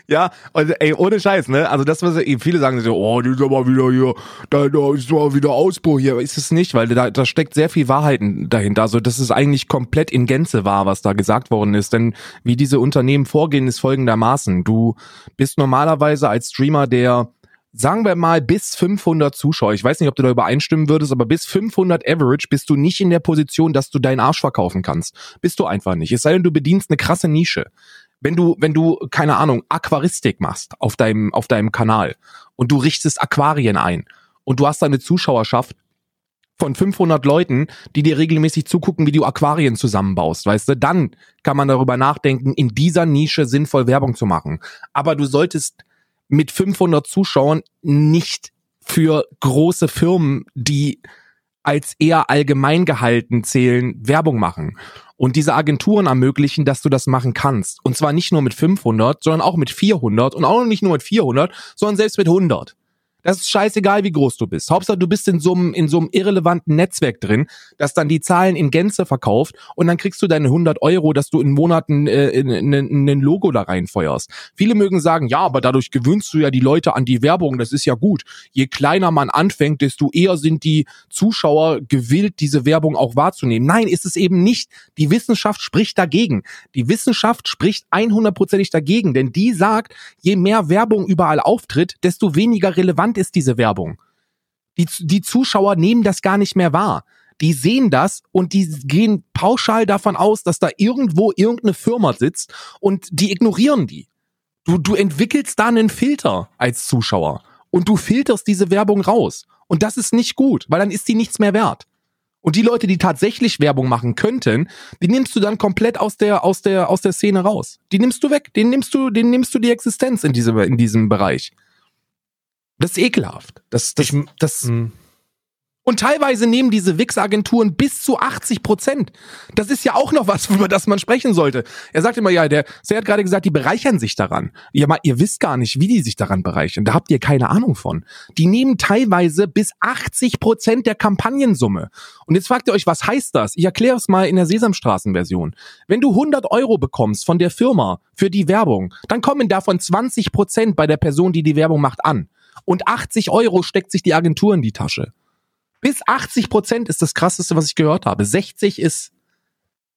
Ja, also, ey, ohne Scheiß, ne? Also das, was viele sagen, so, oh, die ist aber wieder hier, da, da ist aber wieder Ausbruch hier. Ist es nicht, weil da, da steckt sehr viel Wahrheiten dahinter. Also das ist eigentlich komplett in Gänze wahr, was da gesagt worden ist. Denn wie diese Unternehmen vorgehen, ist folgendermaßen. Du bist normalerweise als Streamer, der sagen wir mal bis 500 Zuschauer. Ich weiß nicht, ob du da übereinstimmen würdest, aber bis 500 Average bist du nicht in der Position, dass du deinen Arsch verkaufen kannst. Bist du einfach nicht. Es sei denn, du bedienst eine krasse Nische wenn du, wenn du, keine Ahnung, Aquaristik machst auf deinem, auf deinem Kanal und du richtest Aquarien ein und du hast eine Zuschauerschaft von 500 Leuten, die dir regelmäßig zugucken, wie du Aquarien zusammenbaust, weißt du, dann kann man darüber nachdenken, in dieser Nische sinnvoll Werbung zu machen. Aber du solltest mit 500 Zuschauern nicht für große Firmen, die als eher allgemein gehalten zählen, Werbung machen. Und diese Agenturen ermöglichen, dass du das machen kannst. Und zwar nicht nur mit 500, sondern auch mit 400 und auch nicht nur mit 400, sondern selbst mit 100. Das ist scheißegal, wie groß du bist. Hauptsache, du bist in so einem, in so einem irrelevanten Netzwerk drin, das dann die Zahlen in Gänze verkauft und dann kriegst du deine 100 Euro, dass du in Monaten äh, in, in, in ein Logo da reinfeuerst. Viele mögen sagen, ja, aber dadurch gewöhnst du ja die Leute an die Werbung, das ist ja gut. Je kleiner man anfängt, desto eher sind die Zuschauer gewillt, diese Werbung auch wahrzunehmen. Nein, ist es eben nicht. Die Wissenschaft spricht dagegen. Die Wissenschaft spricht 100%ig dagegen, denn die sagt, je mehr Werbung überall auftritt, desto weniger relevant relevant ist diese Werbung. Die, die Zuschauer nehmen das gar nicht mehr wahr. Die sehen das und die gehen pauschal davon aus, dass da irgendwo irgendeine Firma sitzt und die ignorieren die. Du, du entwickelst da einen Filter als Zuschauer. und du filterst diese Werbung raus. Und das ist nicht gut, weil dann ist die nichts mehr wert. Und die Leute, die tatsächlich Werbung machen könnten, die nimmst du dann komplett aus der, aus der, aus der Szene raus. Die nimmst du weg. Den nimmst du, den nimmst du die Existenz in diesem, in diesem Bereich. Das ist ekelhaft. Das, das, Ich- das, Mhm. und teilweise nehmen diese Wix-Agenturen bis zu 80 Prozent. Das ist ja auch noch was, über das man sprechen sollte. Er sagt immer, ja, der, der hat gerade gesagt, die bereichern sich daran. Ja, mal, ihr wisst gar nicht, wie die sich daran bereichern. Da habt ihr keine Ahnung von. Die nehmen teilweise bis 80 Prozent der Kampagnensumme. Und jetzt fragt ihr euch, was heißt das? Ich erkläre es mal in der Sesamstraßen-Version. Wenn du 100 Euro bekommst von der Firma für die Werbung, dann kommen davon 20 Prozent bei der Person, die die Werbung macht, an. Und 80 Euro steckt sich die Agentur in die Tasche. Bis 80 Prozent ist das krasseste, was ich gehört habe. 60 ist,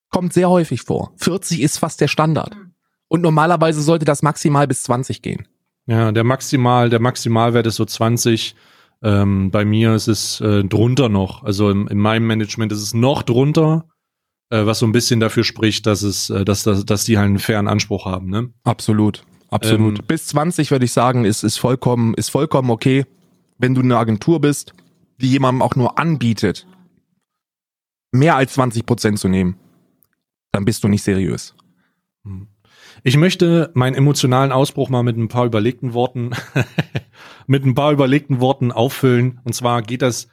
kommt sehr häufig vor. 40 ist fast der Standard. Und normalerweise sollte das maximal bis 20 gehen. Ja, der Maximal, der Maximalwert ist so 20. Ähm, bei mir ist es äh, drunter noch. Also in, in meinem Management ist es noch drunter, äh, was so ein bisschen dafür spricht, dass es, äh, dass, dass, dass die halt einen fairen Anspruch haben. Ne? Absolut. Absolut. Ähm, bis 20 würde ich sagen, ist, ist vollkommen, ist vollkommen okay, wenn du eine Agentur bist, die jemandem auch nur anbietet, mehr als 20 Prozent zu nehmen. Dann bist du nicht seriös. Ich möchte meinen emotionalen Ausbruch mal mit ein paar überlegten Worten, mit ein paar überlegten Worten auffüllen. Und zwar geht das,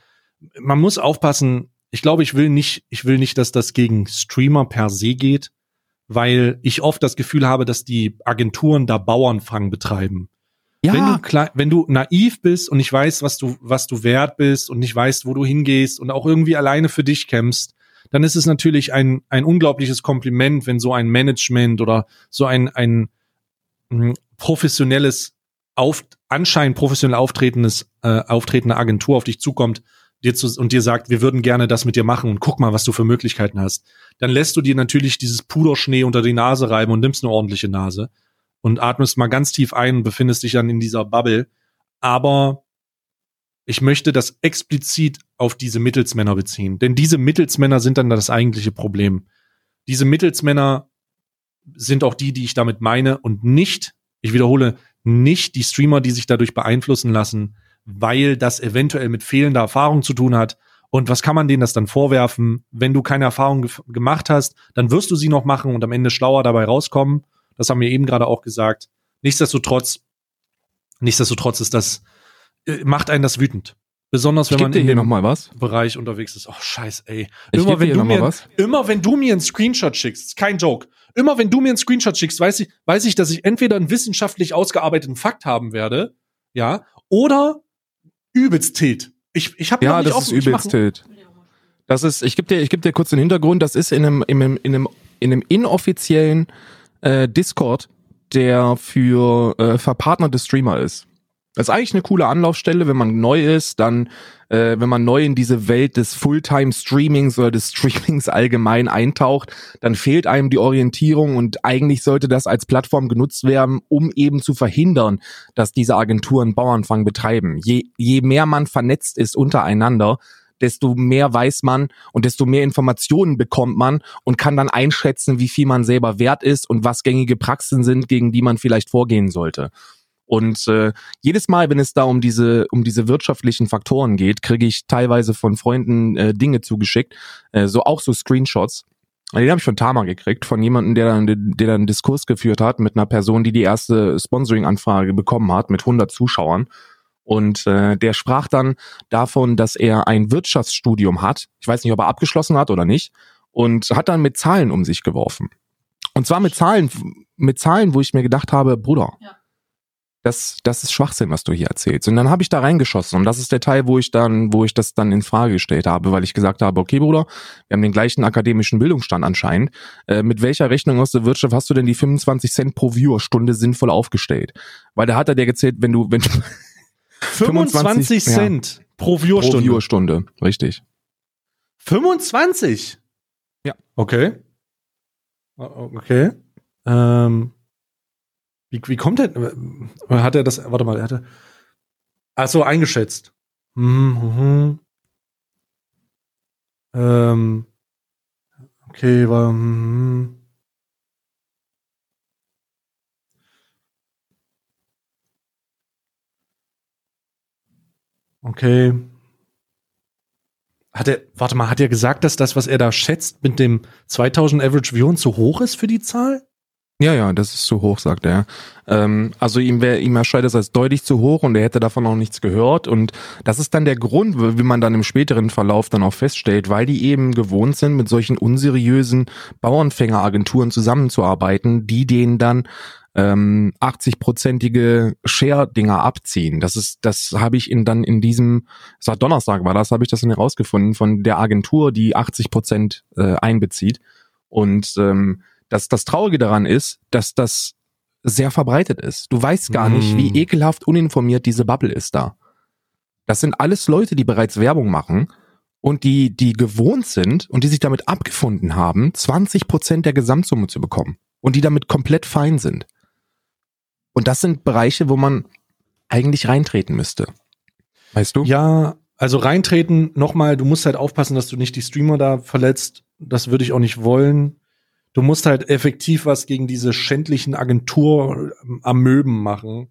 man muss aufpassen. Ich glaube, ich will nicht, ich will nicht, dass das gegen Streamer per se geht, weil ich oft das Gefühl habe, dass die Agenturen da Bauernfang betreiben. Wenn du klein, wenn du naiv bist und nicht weißt, was du, was du wert bist und nicht weißt, wo du hingehst und auch irgendwie alleine für dich kämpfst, dann ist es natürlich ein, ein unglaubliches Kompliment, wenn so ein Management oder so ein, ein mh, professionelles, auf, anscheinend professionell auftretendes, äh, auftretende Agentur auf dich zukommt dir zu, und dir sagt, wir würden gerne das mit dir machen und guck mal, was du für Möglichkeiten hast. Dann lässt du dir natürlich dieses Puderschnee unter die Nase reiben und nimmst eine ordentliche Nase und atmest mal ganz tief ein und befindest dich dann in dieser Bubble. Aber ich möchte das explizit auf diese Mittelsmänner beziehen. Denn diese Mittelsmänner sind dann das eigentliche Problem. Diese Mittelsmänner sind auch die, die ich damit meine und nicht, ich wiederhole, nicht die Streamer, die sich dadurch beeinflussen lassen, weil das eventuell mit fehlender Erfahrung zu tun hat. Und was kann man denen das dann vorwerfen? Wenn du keine Erfahrung ge gemacht hast, dann wirst du sie noch machen und am Ende schlauer dabei rauskommen. Das haben wir eben gerade auch gesagt. Nichtsdestotrotz, nichtsdestotrotz ist das, äh, macht einen das wütend. Besonders wenn man in dem. Bereich unterwegs ist. Oh, scheiß, ey. Immer wenn, du mir, was. immer wenn du mir einen Screenshot schickst, kein Joke. Immer wenn du mir einen Screenshot schickst, weiß ich, weiß ich, dass ich entweder einen wissenschaftlich ausgearbeiteten Fakt haben werde, ja, oder übelst Tilt. Ich, ich habe Ja, das ist übelst tilt. Das ist, ich gebe dir, ich geb dir kurz den Hintergrund, das ist in einem, in einem, in einem, in einem inoffiziellen äh, Discord, der für äh, verpartnerte Streamer ist. Das ist eigentlich eine coole Anlaufstelle, wenn man neu ist, dann, äh, wenn man neu in diese Welt des Fulltime-Streamings oder des Streamings allgemein eintaucht, dann fehlt einem die Orientierung und eigentlich sollte das als Plattform genutzt werden, um eben zu verhindern, dass diese Agenturen Bauernfang betreiben. Je, je mehr man vernetzt ist untereinander, desto mehr weiß man und desto mehr Informationen bekommt man und kann dann einschätzen, wie viel man selber wert ist und was gängige Praxen sind, gegen die man vielleicht vorgehen sollte. Und äh, jedes Mal, wenn es da um diese um diese wirtschaftlichen Faktoren geht, kriege ich teilweise von Freunden äh, Dinge zugeschickt, äh, so auch so Screenshots. Den habe ich von Tama gekriegt, von jemandem, der dann, der dann einen Diskurs geführt hat mit einer Person, die die erste Sponsoring-Anfrage bekommen hat mit 100 Zuschauern. Und äh, der sprach dann davon, dass er ein Wirtschaftsstudium hat. Ich weiß nicht, ob er abgeschlossen hat oder nicht. Und hat dann mit Zahlen um sich geworfen. Und zwar mit Zahlen, mit Zahlen, wo ich mir gedacht habe, Bruder, Ja. Das, das ist Schwachsinn, was du hier erzählst. Und dann habe ich da reingeschossen. Und das ist der Teil, wo ich dann, wo ich das dann in Frage gestellt habe, weil ich gesagt habe, okay, Bruder, wir haben den gleichen akademischen Bildungsstand anscheinend. Äh, mit welcher Rechnung aus der Wirtschaft hast du denn die 25 Cent pro Viewerstunde sinnvoll aufgestellt? Weil da hat er dir gezählt, wenn du, wenn du 25 ja. Cent pro pro Viewerstunde. Viewerstunde, richtig. 25? Ja. Okay. Okay. Ähm, wie, wie kommt der? äh, Hat er das, warte mal, er hatte. Ach so, eingeschätzt. Mhm, mhm. Ähm, okay, war. Mhm. Okay. Hat er, warte mal, hat er gesagt, dass das, was er da schätzt, mit dem 2000 Average Viewern zu hoch ist für die Zahl? Ja, ja, das ist zu hoch, sagt er. Ähm, also ihm, wär, ihm erscheint es als deutlich zu hoch und er hätte davon auch nichts gehört. Und das ist dann der Grund, wie man dann im späteren Verlauf dann auch feststellt, weil die eben gewohnt sind, mit solchen unseriösen Bauernfängeragenturen zusammenzuarbeiten, die denen dann ähm, 80-prozentige Share-Dinger abziehen. Das ist, das habe ich in dann in diesem, es war Donnerstag war das, habe ich das dann herausgefunden von der Agentur, die 80 Prozent äh, einbezieht. Und ähm, das, das Traurige daran ist, dass das sehr verbreitet ist. Du weißt gar mm. nicht, wie mm. ekelhaft uninformiert diese Bubble ist da. Das sind alles Leute, die bereits Werbung machen und die, die gewohnt sind und die sich damit abgefunden haben, 20 Prozent der Gesamtsumme zu bekommen und die damit komplett fein sind. Und das sind Bereiche, wo man eigentlich reintreten müsste. Weißt du? Ja, also reintreten, nochmal, du musst halt aufpassen, dass du nicht die Streamer da verletzt. Das würde ich auch nicht wollen du musst halt effektiv was gegen diese schändlichen Agentur-Amöben ähm, machen.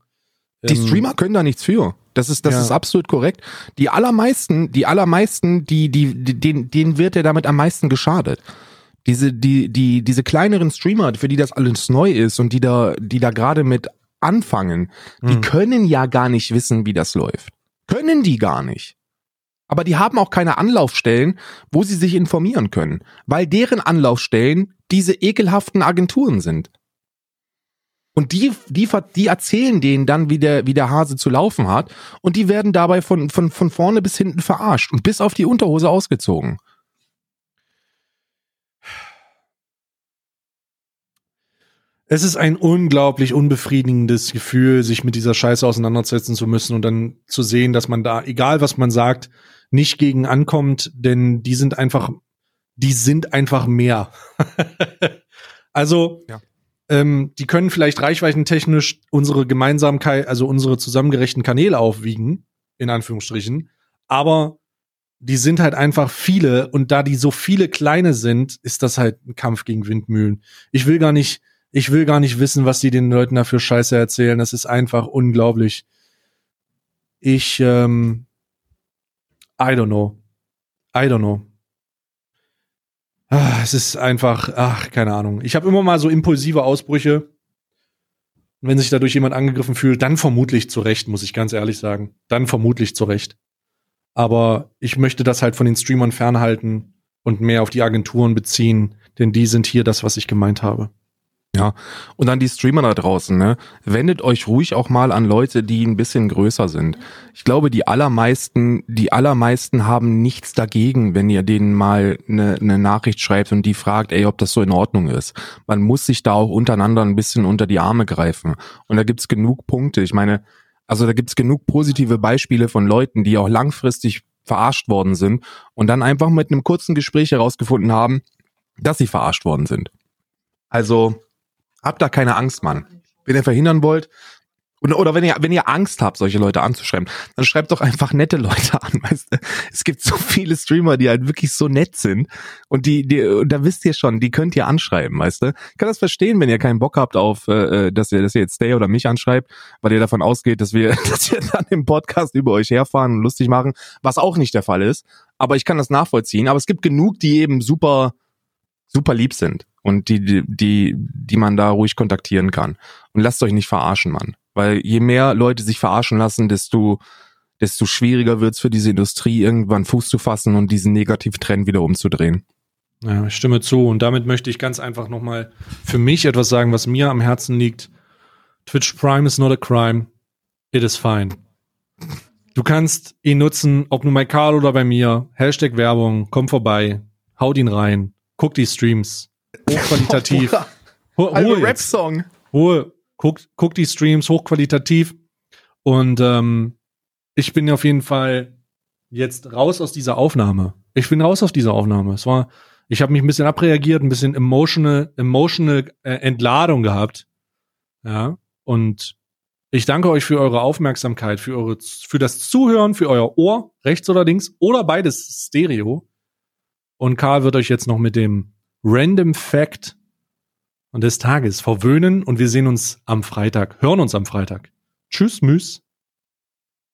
Die ähm, Streamer können da nichts für. Das ist, das ja. ist absolut korrekt. Die allermeisten, die allermeisten, die, die, die, denen, denen wird ja damit am meisten geschadet. Diese, die, die, diese kleineren Streamer, für die das alles neu ist und die da, die da gerade mit anfangen, die hm. können ja gar nicht wissen, wie das läuft. Können die gar nicht. Aber die haben auch keine Anlaufstellen, wo sie sich informieren können, weil deren Anlaufstellen diese ekelhaften Agenturen sind. Und die, die, die erzählen denen dann, wie der, wie der Hase zu laufen hat. Und die werden dabei von, von, von vorne bis hinten verarscht und bis auf die Unterhose ausgezogen. Es ist ein unglaublich unbefriedigendes Gefühl, sich mit dieser Scheiße auseinandersetzen zu müssen und dann zu sehen, dass man da, egal was man sagt, nicht gegen ankommt, denn die sind einfach, die sind einfach mehr. also, ja. ähm, die können vielleicht reichweitentechnisch unsere Gemeinsamkeit, also unsere zusammengerechten Kanäle aufwiegen, in Anführungsstrichen, aber die sind halt einfach viele und da die so viele kleine sind, ist das halt ein Kampf gegen Windmühlen. Ich will gar nicht, ich will gar nicht wissen, was die den Leuten dafür Scheiße erzählen. Das ist einfach unglaublich. Ich ähm, I don't know. I don't know. Ah, es ist einfach, ach, keine Ahnung. Ich habe immer mal so impulsive Ausbrüche. Und wenn sich dadurch jemand angegriffen fühlt, dann vermutlich zu Recht, muss ich ganz ehrlich sagen. Dann vermutlich zu Recht. Aber ich möchte das halt von den Streamern fernhalten und mehr auf die Agenturen beziehen, denn die sind hier das, was ich gemeint habe. Ja, und dann die Streamer da draußen, ne? Wendet euch ruhig auch mal an Leute, die ein bisschen größer sind. Ich glaube, die allermeisten, die allermeisten haben nichts dagegen, wenn ihr denen mal eine, eine Nachricht schreibt und die fragt, ey, ob das so in Ordnung ist. Man muss sich da auch untereinander ein bisschen unter die Arme greifen. Und da gibt's genug Punkte. Ich meine, also da gibt's genug positive Beispiele von Leuten, die auch langfristig verarscht worden sind und dann einfach mit einem kurzen Gespräch herausgefunden haben, dass sie verarscht worden sind. Also Habt da keine Angst, Mann. Wenn ihr verhindern wollt, oder, oder wenn ihr, wenn ihr Angst habt, solche Leute anzuschreiben, dann schreibt doch einfach nette Leute an, weißt du? Es gibt so viele Streamer, die halt wirklich so nett sind. Und die, die, da wisst ihr schon, die könnt ihr anschreiben, weißt du? Ich kann das verstehen, wenn ihr keinen Bock habt auf, äh, äh dass ihr, dass ihr jetzt Stay oder mich anschreibt, weil ihr davon ausgeht, dass wir, dass wir dann im Podcast über euch herfahren und lustig machen, was auch nicht der Fall ist. Aber ich kann das nachvollziehen. Aber es gibt genug, die eben super, super lieb sind und die, die, die, die man da ruhig kontaktieren kann. Und lasst euch nicht verarschen, Mann. Weil je mehr Leute sich verarschen lassen, desto, desto schwieriger wird's für diese Industrie, irgendwann Fuß zu fassen und diesen Negativtrend wieder umzudrehen. Ja, ich stimme zu. Und damit möchte ich ganz einfach nochmal für mich etwas sagen, was mir am Herzen liegt. Twitch Prime is not a crime. It is fine. Du kannst ihn nutzen, ob nur bei Karl oder bei mir. Hashtag Werbung, komm vorbei, haut ihn rein, guck die Streams, hochqualitativ. Ho hohe Rap-Song. Hohe, guck, guck die Streams, hochqualitativ. Und ähm, ich bin auf jeden Fall jetzt raus aus dieser Aufnahme. Ich bin raus aus dieser Aufnahme. Es war, ich habe mich ein bisschen abreagiert, ein bisschen emotional, emotional äh, Entladung gehabt. Ja. Und ich danke euch für eure Aufmerksamkeit, für eure, für das Zuhören, für euer Ohr, rechts oder links, oder beides Stereo. Und Karl wird euch jetzt noch mit dem Random Fact und des Tages verwöhnen und wir sehen uns am Freitag, hören uns am Freitag. Tschüss, Müs.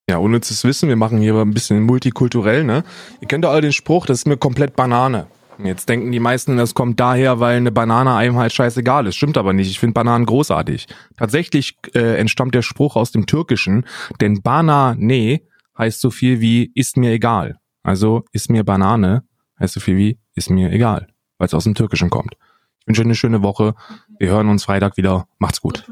Ja, unnützes Wissen, wir machen hier ein bisschen multikulturell, ne? Ihr kennt doch alle den Spruch, das ist mir komplett Banane. Jetzt denken die meisten, das kommt daher, weil eine Banane einem halt scheißegal ist. Stimmt aber nicht. Ich finde Bananen großartig. Tatsächlich äh, entstammt der Spruch aus dem Türkischen, denn Banane heißt so viel wie ist mir egal. Also ist mir Banane heißt so viel wie ist mir egal, weil es aus dem Türkischen kommt. Ich wünsche eine schöne Woche. Wir hören uns Freitag wieder. Macht's gut.